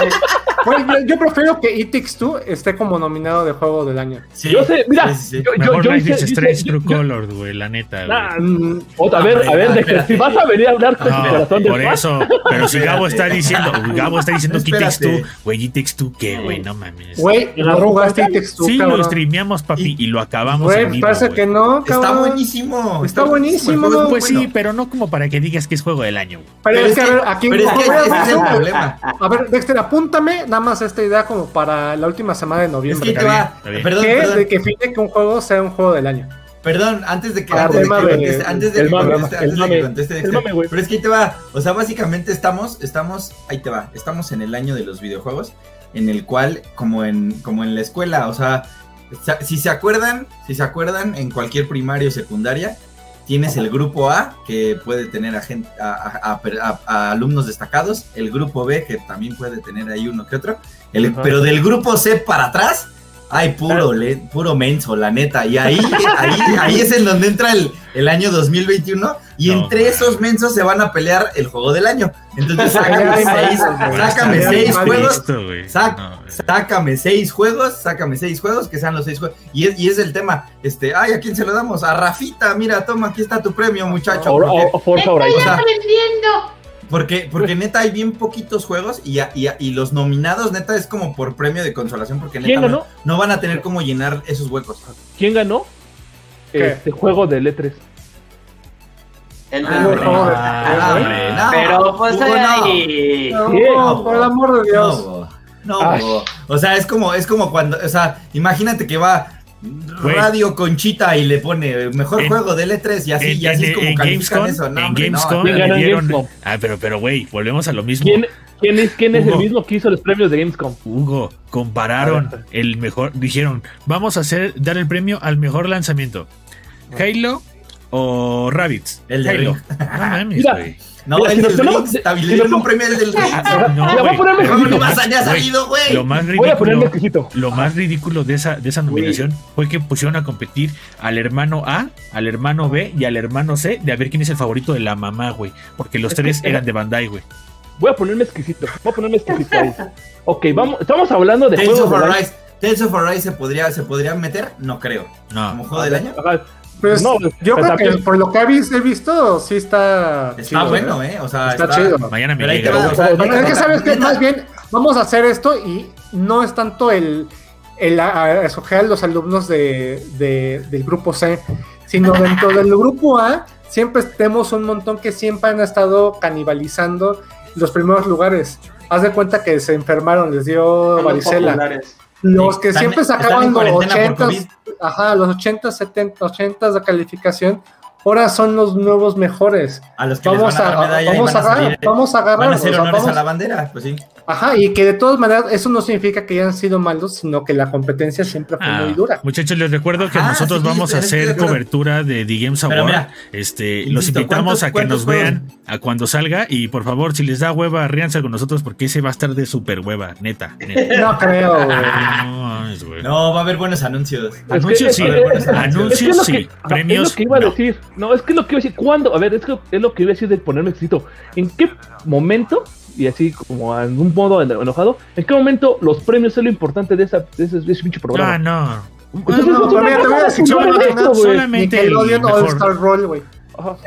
B: [laughs]
A: Yo, yo prefiero que It Takes Two esté como nominado de juego del año.
E: Sí,
B: Yo sé, mira,
E: sí, sí,
B: yo, yo,
D: Mejor
B: yo
D: Life
B: hice-
D: is
B: hice-
D: Strange
B: yo-
D: True
B: yo-
D: Colors, güey, la neta.
B: Nah,
A: Mm,
B: otra, a ver, a ver, de que si vas a venir a hablar con
D: No,
B: corazón de
D: por
B: fan,
D: eso, pero si Gabo está diciendo, Gabo está diciendo que It Takes. Two, güey, It Takes Two, ¿qué, güey? No mames.
A: Güey, no jugaste It Takes Two,
D: Sí,
A: cabrón.
D: lo streameamos, papi, y lo acabamos
A: Güey,
D: en vivo,
A: parece
D: güey.
A: que no,
E: Está buenísimo.
A: Está buenísimo,
D: Pues
E: bueno.
D: sí, pero no como para que digas que es juego del año, güey.
A: Pero,
E: Pero
A: es que, a ver, aquí
E: pero es que
A: a ver,
E: ese es el problema.
A: A ver, Dexter, apúntame nada más esta idea como para la última semana de
E: Es
A: noviembre.
E: que va. Perdón,
A: ¿Qué?
E: perdón.
A: De que fije que un juego sea un juego del año.
E: Perdón, antes de que, antes de que antes de que conteste. Pero es que ahí te va, o sea, básicamente estamos, estamos, ahí te va, estamos en el año de los videojuegos, en el cual, como en, como en la escuela, o sea, si se acuerdan, si se acuerdan, en cualquier primaria o secundaria, tienes el grupo A, que puede tener a, gente, a, a- alumnos destacados, el grupo B, que también puede tener ahí uno que otro, el- pero del grupo C para atrás, hay puro, le- puro menso, la neta, y ahí, ahí, ahí es en donde entra el, el año 2021, y
D: No,
E: entre esos mensos se van a pelear el juego del año. Entonces, [laughs] sácame
A: Ay,
E: seis,
A: ay, ay,
E: sácame
A: ay,
E: seis
A: ay,
E: juegos. Sac-
D: No.
E: Sácame seis juegos, sácame seis juegos, que sean los seis juegos. Y es, y es el tema, este, ay, ¿a quién se lo damos? A Rafita, mira, toma, aquí está tu premio, muchacho.
B: Horizon.
E: sea, porque, porque neta hay bien poquitos juegos y, a- y, a- y los nominados, neta, es como por premio de consolación, porque
B: ¿Quién
E: neta no,
B: ganó?
E: no van a tener cómo llenar esos huecos.
B: ¿Quién ganó?
A: ¿Qué?
B: Este juego de E3.
C: El
A: Ah, favor.
E: Ah, hombre, no.
C: Pero pues
E: Hugo, no.
C: ahí.
A: No,
B: ¿Qué?
A: por el amor de Dios.
E: No, no, o sea, es como, es como cuando, o sea, imagínate que va
D: Güey.
E: Radio Conchita y le pone mejor
D: En-
E: juego de L3 y así,
D: En,
E: y así
D: en-
E: es como
D: en
E: califican
D: Gamescom,
E: eso. No,
D: en
E: hombre, no,
D: Gamescom
B: ¿Quién
D: le dieron.
B: Gamescom?
D: Ah, pero, pero, güey, volvemos a lo mismo.
B: ¿Quién, quién es, quién es el mismo que hizo los premios de Gamescom?
D: Hugo, compararon el mejor, dijeron, vamos a hacer, dar el premio al mejor lanzamiento. Halo o Rabbits.
E: El de
D: Halo.
E: Ring.
D: No mames,
B: Mira,
D: güey.
E: No,
B: Mira,
E: el
B: si
E: del
B: ponemos-
E: Ring,
B: si
E: dieron un premio del Ring.
D: Ah, no,
B: Ya voy a ponerme exquisito.
E: más salido, güey.
D: Lo más
B: Voy a ponerme
D: ridículo,
B: exquisito.
D: lo más ridículo de esa, de esa nominación fue que pusieron a competir al hermano A, al hermano B y al hermano C de a ver quién es el favorito de la mamá, güey. Porque los
B: Es
D: tres
B: era-
D: eran de Bandai, güey.
B: Voy a ponerme exquisito. Voy a ponerme exquisito ahí. [laughs] Ok, vamos, estamos hablando de
E: Tales
B: juegos
E: of. Arise. Tales of Arise se podría, se podría meter, no creo.
D: No.
E: Como juego del año.
B: Ajá.
A: Pues,
B: No,
A: yo
B: pues,
A: creo que por lo que he vis- he visto, sí está.
E: Está
A: chido,
E: bueno, eh. O sea,
A: Está chido.
D: Mañana me
E: Pero va,
D: güey.
E: o sea,
A: Bueno, es que sabes que más bien vamos a hacer esto y no es tanto el, el a- a escoger a los alumnos de, de- del grupo C, sino dentro del grupo A siempre tenemos un montón que siempre han estado canibalizando los primeros lugares. Haz de cuenta que se enfermaron, les dio
C: los
A: varicela.
C: populares.
A: Los que
E: Están-
A: siempre sacaban
E: en
A: los
E: cuarentena por
A: 80,
E: COVID.
A: Ajá, los 80, 70, 80 de calificación, ahora son los nuevos mejores.
E: A los que
A: Vamos
E: les van a,
A: a,
E: dar medalla y
A: vamos,
E: van
A: a, agarrar,
E: salir-
A: vamos a agarrar.
E: van a hacer
A: o sea,
E: honores
A: vamos-
E: a la bandera, pues sí.
A: Ajá, y que de todas maneras, eso no significa que hayan sido malos, sino que la competencia siempre fue
D: Ah,
A: muy dura.
D: Muchachos, les recuerdo que
E: Ajá,
D: nosotros
E: sí,
D: vamos a hacer cobertura de The Games Award.
E: mira,
D: este,
E: insisto,
D: los invitamos
E: ¿cuántos-
D: a que nos
E: juegos?
D: vean a cuando salga y por favor, si les da hueva, ríanse con nosotros porque ese va a estar de super hueva, neta. neta. [laughs]
A: No creo, güey.
D: No.
E: No, va a haber buenos anuncios.
B: Es
D: Anuncios sí,
B: es- es
D: anuncios sí, premios
B: Es lo que iba a decir. No, es que es lo que iba a decir. ¿Cuándo? A ver, es, que es lo que iba a decir de ponerme exquisito. ¿En qué momento, y así como en un modo en- enojado, en qué momento los premios es lo importante de, esa, de, ese, de ese pinche
D: Ah,
B: programa?
D: no.
B: Entonces,
A: No,
D: solamente el
A: Star
D: mejor.
A: Roll, güey.
B: Ajá.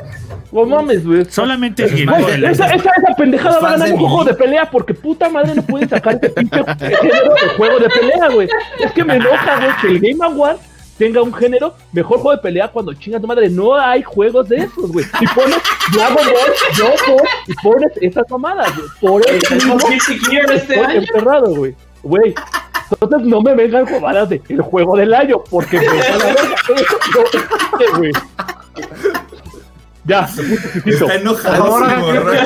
B: No mames, güey.
D: Solamente el año.
B: Esa, esa, esa pendejada va a ganar un juego de pelea porque puta madre no pueden sacar este pinche [laughs] género de juego de pelea, güey. Es que me enoja, güey, que el Game Award tenga un género mejor juego de pelea cuando chinga tu madre. No hay juegos de esos, güey. Y pones Dragon Ball, Yoko, y pones esas mamadas, güey. Por eso
C: este
B: estoy enterrado, güey. Güey. Entonces no me vengan jodadas de el juego del año, porque me va a [laughs] güey. Ya.
E: Está enojadísimo,
A: Ahora, ¿qué
E: Roy.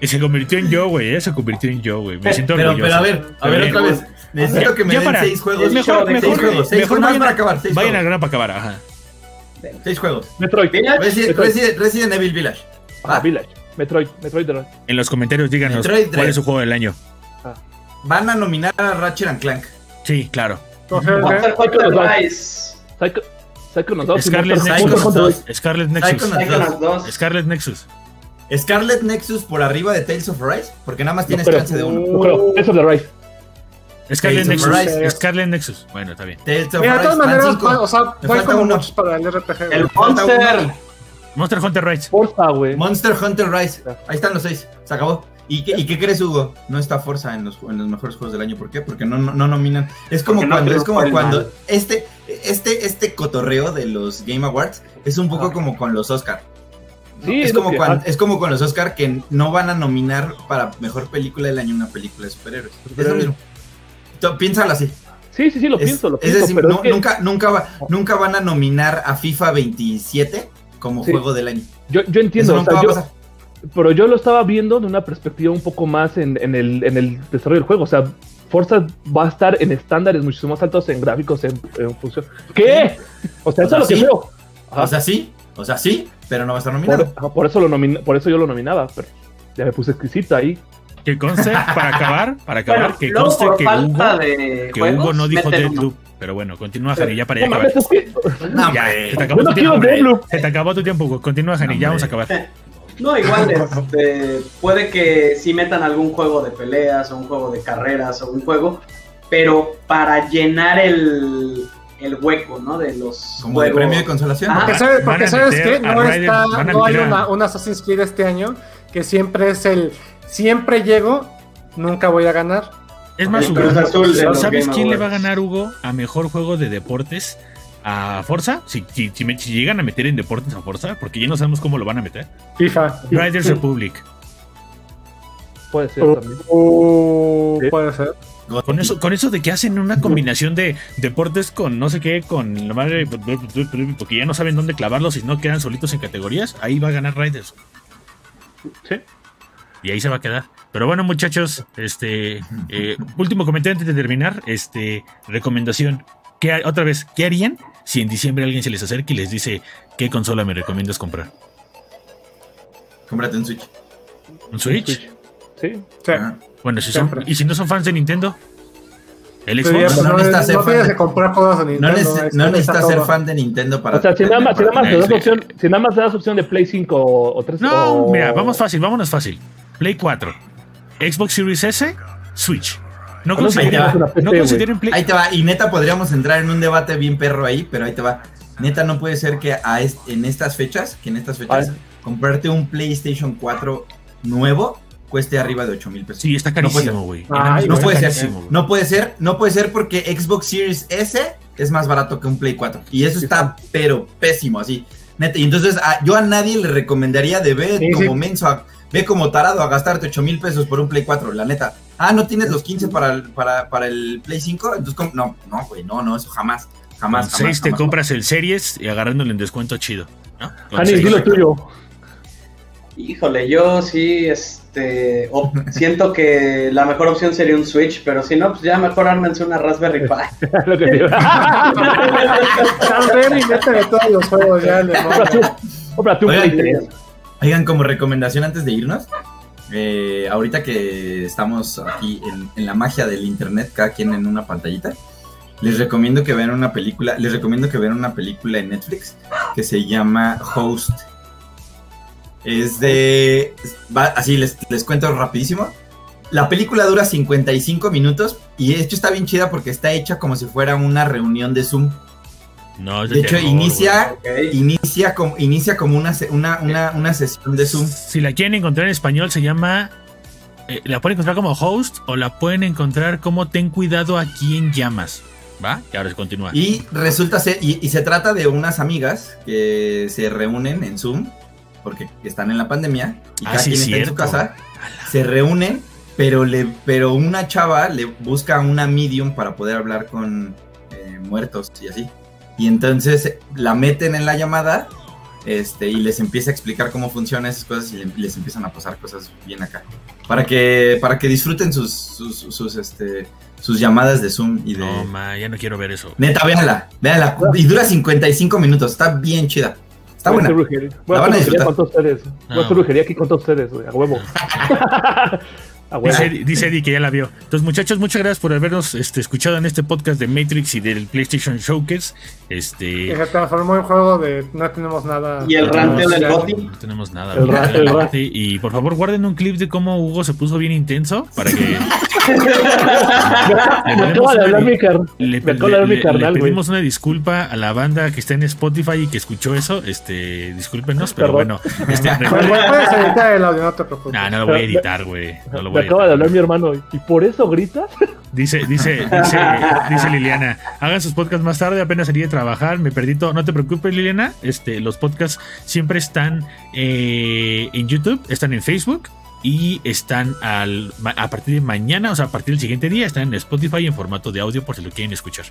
D: Y se convirtió en yo, güey. eh, Se convirtió en yo, güey. Me siento
E: Pero,
D: orgulloso.
E: pero a ver, a ver otra vez. Necesito que me den
D: para.
E: seis juegos.
D: Mejor, mejor,
E: seis juegos. Seis
D: mejor
E: juegos
D: vayan
E: para acabar. Seis
D: Vayan a grano para acabar, ajá.
E: Seis juegos.
B: Metroid.
E: Resident. Resident- Resident Evil Village.
B: Ajá,
E: Va.
B: Village. Metroid. Metroid. Dread.
D: En los comentarios díganos
E: Metroid
D: cuál es su juego del año.
E: Van a nominar a Ratchet and Clank.
D: Sí, claro.
A: Entonces,
B: Psycho, 2 y
D: Scarlet
E: Nexus.
D: Scarlet Nexus.
E: Psychonauts
C: 2.
D: Scarlet Nexus.
E: Scarlet Nexus por arriba de Tales of Rise, porque nada más tienes
B: creo.
E: chance de uno.
B: No creo. Eso es de Rise.
D: Scarlet
E: Tales of
D: Nexus.
A: Rise.
D: Scarlet Nexus. Bueno, está bien.
E: Tales of
A: Mira, de todas maneras, o sea, no hay
E: falta
A: como
E: uno.
A: muchos para el RPG.
C: El Monster.
D: Monster Hunter Rise.
B: Forza, güey.
E: Monster Hunter Rise. Ahí están los seis. Se acabó. ¿Y qué, y qué crees, Hugo? No está Forza en los, en los mejores juegos del año. ¿Por qué? Porque no, no, no nominan. Es como
C: Porque no
E: cuando, es como cuando
C: mal.
E: este, este, este cotorreo de los Game Awards es un poco
B: Ah.
E: como con los Oscar.
B: Sí,
E: es, como
B: que- ah,
E: es como con los Oscar que no van a nominar para mejor película del año una película de superhéroes. Es lo mismo. Tú, Piénsalo así.
B: Sí, sí, sí, lo
E: Es,
B: pienso, lo pienso.
E: decir,
B: pero
E: no-
B: es que
E: nunca, nunca, va- nunca van a nominar a FIFA 27 como
B: Sí.
E: juego del año.
B: yo, yo entiendo,
E: Eso
B: o
E: nunca
B: sea,
E: va a
B: yo,
E: pasar.
B: pero yo lo estaba viendo de una perspectiva un poco más en, en el, en el desarrollo del juego. O sea, Forza va a estar en estándares muchísimo más altos en gráficos, en, en función. ¿Qué? O sea,
E: O
B: eso
E: sea,
B: es lo que
E: sí.
B: veo. Ajá.
E: O sea, sí, o sea, sí, pero no va a estar nominado.
B: por, eso lo nomina- por eso yo lo nominaba, pero ya me puse exquisita ahí.
D: Que conste, para acabar, para acabar,
C: Bueno,
D: que conste que
C: falta
D: Hugo,
C: de
D: que
C: juegos,
D: Hugo no dijo. Deadloop. Pero bueno, continúa, Jani, ya para ya acabar.
E: No,
D: Ya, se te acabó
B: Yo no
D: tu
B: quiero
D: tiempo.
B: Deadloop.
D: Se te acabó tu tiempo, Hugo. Continúa, Jani, ya vamos a acabar. [laughs]
C: No, igual, este, puede que sí metan algún juego de peleas o un juego de carreras o un juego, pero para llenar el, el hueco, ¿no? De los
E: Como de
C: juegos.
E: premio de consolación.
A: Porque, ¿sabes,
D: a
A: No, está, no hay una, un Assassin's Creed este año que siempre es el siempre llego, nunca voy a ganar.
D: Es más, Hugo,
C: Azul
D: ¿sabes quién le va a ganar, Hugo, a mejor juego de deportes? ¿A Forza? Si, si, si me- si llegan a meter en deportes a Forza, porque ya no sabemos cómo lo van a meter.
A: FIFA.
D: Riders Republic.
B: Puede ser
A: Uh,
B: también.
A: uh,
B: Sí.
A: Puede ser.
D: Con eso, con eso de que hacen una combinación de deportes con no sé qué, con la madre, porque ya no saben dónde clavarlos y no quedan solitos en categorías, ahí va a ganar Riders.
B: Sí.
D: Y ahí se va a quedar. Pero bueno, muchachos, este eh, último comentario antes de terminar, este recomendación. ¿Qué, otra vez, ¿qué harían si en diciembre alguien se les acerca y les dice qué consola me recomiendas comprar?
E: Cómprate un Switch.
D: ¿Un Switch?
B: Sí.
A: Sí.
E: Ajá.
D: Bueno, si son, y si no son fans de Nintendo, el Xbox.
E: no
A: no,
E: necesitas ser
A: no
E: fan de-
A: que comprar juegos de
E: No,
A: Nintendo.
E: neces- no necesitas ser
A: todo.
E: fan de Nintendo para.
B: O sea, si nada más, si nada más te das opción, si nada más te das opción de Play 5 o, o 3
D: No,
B: o-
D: mira, vamos fácil, vámonos fácil. Play 4, Xbox Series S, Switch. No
B: Ah, no,
D: consideren,
E: ahí te va.
B: una PC,
D: no consideren Play.
E: Ahí te va. Y neta, podríamos entrar en un debate bien perro ahí, pero ahí te va. Neta, no puede ser que a est- en estas fechas, que en estas fechas,
B: Ay.
E: comprarte un PlayStation 4 nuevo cueste arriba de 8 mil pesos.
D: Sí, está
E: No puede
D: carísimo,
E: ser.
D: güey.
E: No puede ser, no puede ser, no puede ser porque Xbox Series S es más barato que un Play 4. Y eso está, pero pésimo, así. Neta, y entonces a- yo a nadie le recomendaría de ver
A: Sí,
E: como
A: sí.
E: menso, a- ve como tarado a gastarte 8 mil pesos por un Play 4, la neta. Ah, ¿no tienes los 15 para el, para, para el Play 5? Entonces, ¿cómo? no, no, güey, no, no, eso jamás. Jamás,
D: Con
E: jamás,
D: 6 te
E: jamás.
D: compras el Series y agarrándole en descuento chido. ¿no? Con
B: Hani,
D: seis.
B: di lo tuyo.
C: Híjole, yo sí, este, [laughs] siento que la mejor opción sería un Switch, pero si no, pues ya mejor ármense una Raspberry Pi. [laughs]
B: Lo que te
A: Raspberry, métele todos los juegos ya, le
B: cómprate un
E: Oigan,
B: Play 3.
E: Oigan, como recomendación antes de irnos, eh, ahorita que estamos aquí en, en la magia del internet, cada quien en una pantallita, les recomiendo que vean una película, les recomiendo que vean una película en Netflix que se llama Host. Es de, va- así les, les cuento rapidísimo. La película dura 55 minutos y de hecho está bien chida porque está hecha como si fuera una reunión de Zoom.
D: No,
E: De hecho, inicia, inicia como, inicia como una, una, una, una sesión de. Zoom.
D: Si la quieren encontrar en español, se llama. eh, la pueden encontrar como host o la pueden encontrar como ten cuidado a quien llamas. ¿Va? Y ahora se continúa.
E: Y resulta ser, y, y se trata de unas amigas que se reúnen en Zoom, porque están en la pandemia, y
D: Ah,
E: cada
D: sí,
E: quien está en su casa, se reúnen, pero le, pero una chava le busca una medium para poder hablar con eh, muertos y así. Y entonces la meten en la llamada, este, y les empieza a explicar cómo funcionan esas cosas y le- les empiezan a pasar cosas bien acá. Para que, para que disfruten sus, sus, sus, este, sus llamadas de Zoom y de.
D: No, ma, ya no quiero ver eso.
E: Neta, véanla, véanla. Y dura 55 minutos, está bien chida. Está
B: Voy a
E: buena.
B: hacer brujería. Voy a
E: a
B: hacer brujería
E: disfrutar.
B: con todos ustedes. Voy a hacer brujería aquí con todos ustedes, güey, a huevo. [laughs]
D: Dice, dice Eddie que ya la vio. Entonces, muchachos, muchas gracias por habernos este, escuchado en este podcast de Matrix y del PlayStation Showcase.
A: Que
D: Este.
A: se transformó en juego de no tenemos nada.
C: Y el
D: tenemos-
C: del Goti.
D: No tenemos nada.
B: El
D: güey.
B: ra- el
D: Y por favor, guarden un clip de cómo Hugo se puso bien intenso para que. [laughs] Le, pedimos una disculpa a la banda que está en Spotify y que escuchó eso. Este, discúlpenos, pero
B: Perdón.
D: bueno. Este, [laughs] recuerden-
A: Puedes editar el audio, no te preocupes.
D: Nah, no lo voy a editar, güey. No lo voy a
B: acaba de hablar mi hermano. ¿Y por eso gritas?
D: Dice, dice, dice, dice Liliana, hagan sus podcasts más tarde, apenas salí de trabajar, me perdí todo. No te preocupes, Liliana. Este, los podcasts siempre están eh, en YouTube, están en Facebook y están a partir de mañana, o sea, a partir del siguiente día, están en Spotify en formato de audio por si lo quieren escuchar.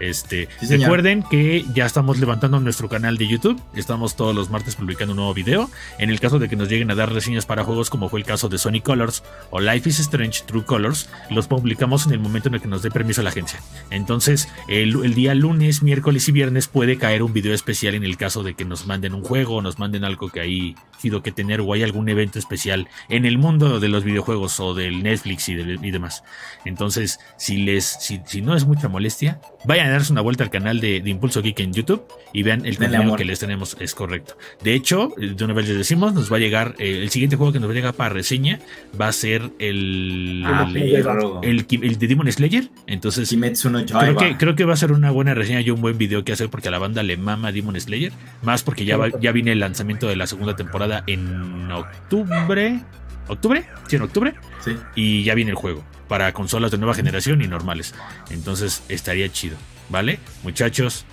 D: Este,
E: Sí,
D: recuerden que ya estamos levantando nuestro canal de YouTube. Estamos todos los martes publicando un nuevo video. En el caso de que nos lleguen a dar reseñas para juegos, como fue el caso de Sonic Colors o Life is Strange True Colors, los publicamos en el momento en el que nos dé permiso la agencia. Entonces, el, el día lunes, miércoles y viernes puede caer un video especial en el caso de que nos manden un juego o nos manden algo que hay sido que tener o hay algún evento especial en el mundo de los videojuegos o del Netflix y, demás. Entonces, si les, si, si no es mucha molestia, vayan a darse una vuelta al canal de, de Impulso Geek en YouTube y vean el contenido que les tenemos, es correcto. De hecho, eh, de una vez les decimos, nos va a llegar, eh, el siguiente juego que nos va a llegar para reseña va a ser el,
E: Ah,
D: el,
E: perro.
D: el, el de Demon Slayer. Entonces,
E: no
D: Creo que, creo que va a ser una buena reseña y un buen video que hacer porque a la banda le mama Demon Slayer. Más porque ya, va- ya viene el lanzamiento de la segunda temporada en octubre. ¿Octubre? Sí, en octubre.
E: Sí.
D: Y ya viene el juego para consolas de nueva generación y normales. Entonces estaría chido. ¿Vale? Muchachos,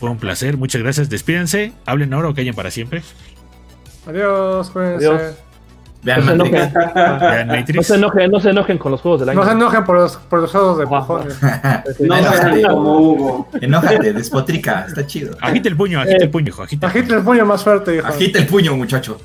D: fue un placer. Muchas gracias. Despídense. Hablen ahora o callen para siempre.
A: Adiós, cuídense.
B: Adiós.
E: Vean
B: No se
E: Matrix.
B: enojen.
D: Vean
B: No
D: Matrix.
B: se enojen, no se enojen con los juegos del año.
A: No se enojen por los, por los juegos de
B: Guau.
A: pujones. [laughs]
C: No
E: Enójate.
C: como Hugo.
E: Enójate, despotrica, está chido.
D: Agita el puño, agita el puño, hijo. Agita.
A: Agita el puño más fuerte, hijo.
E: Agita el puño, muchacho.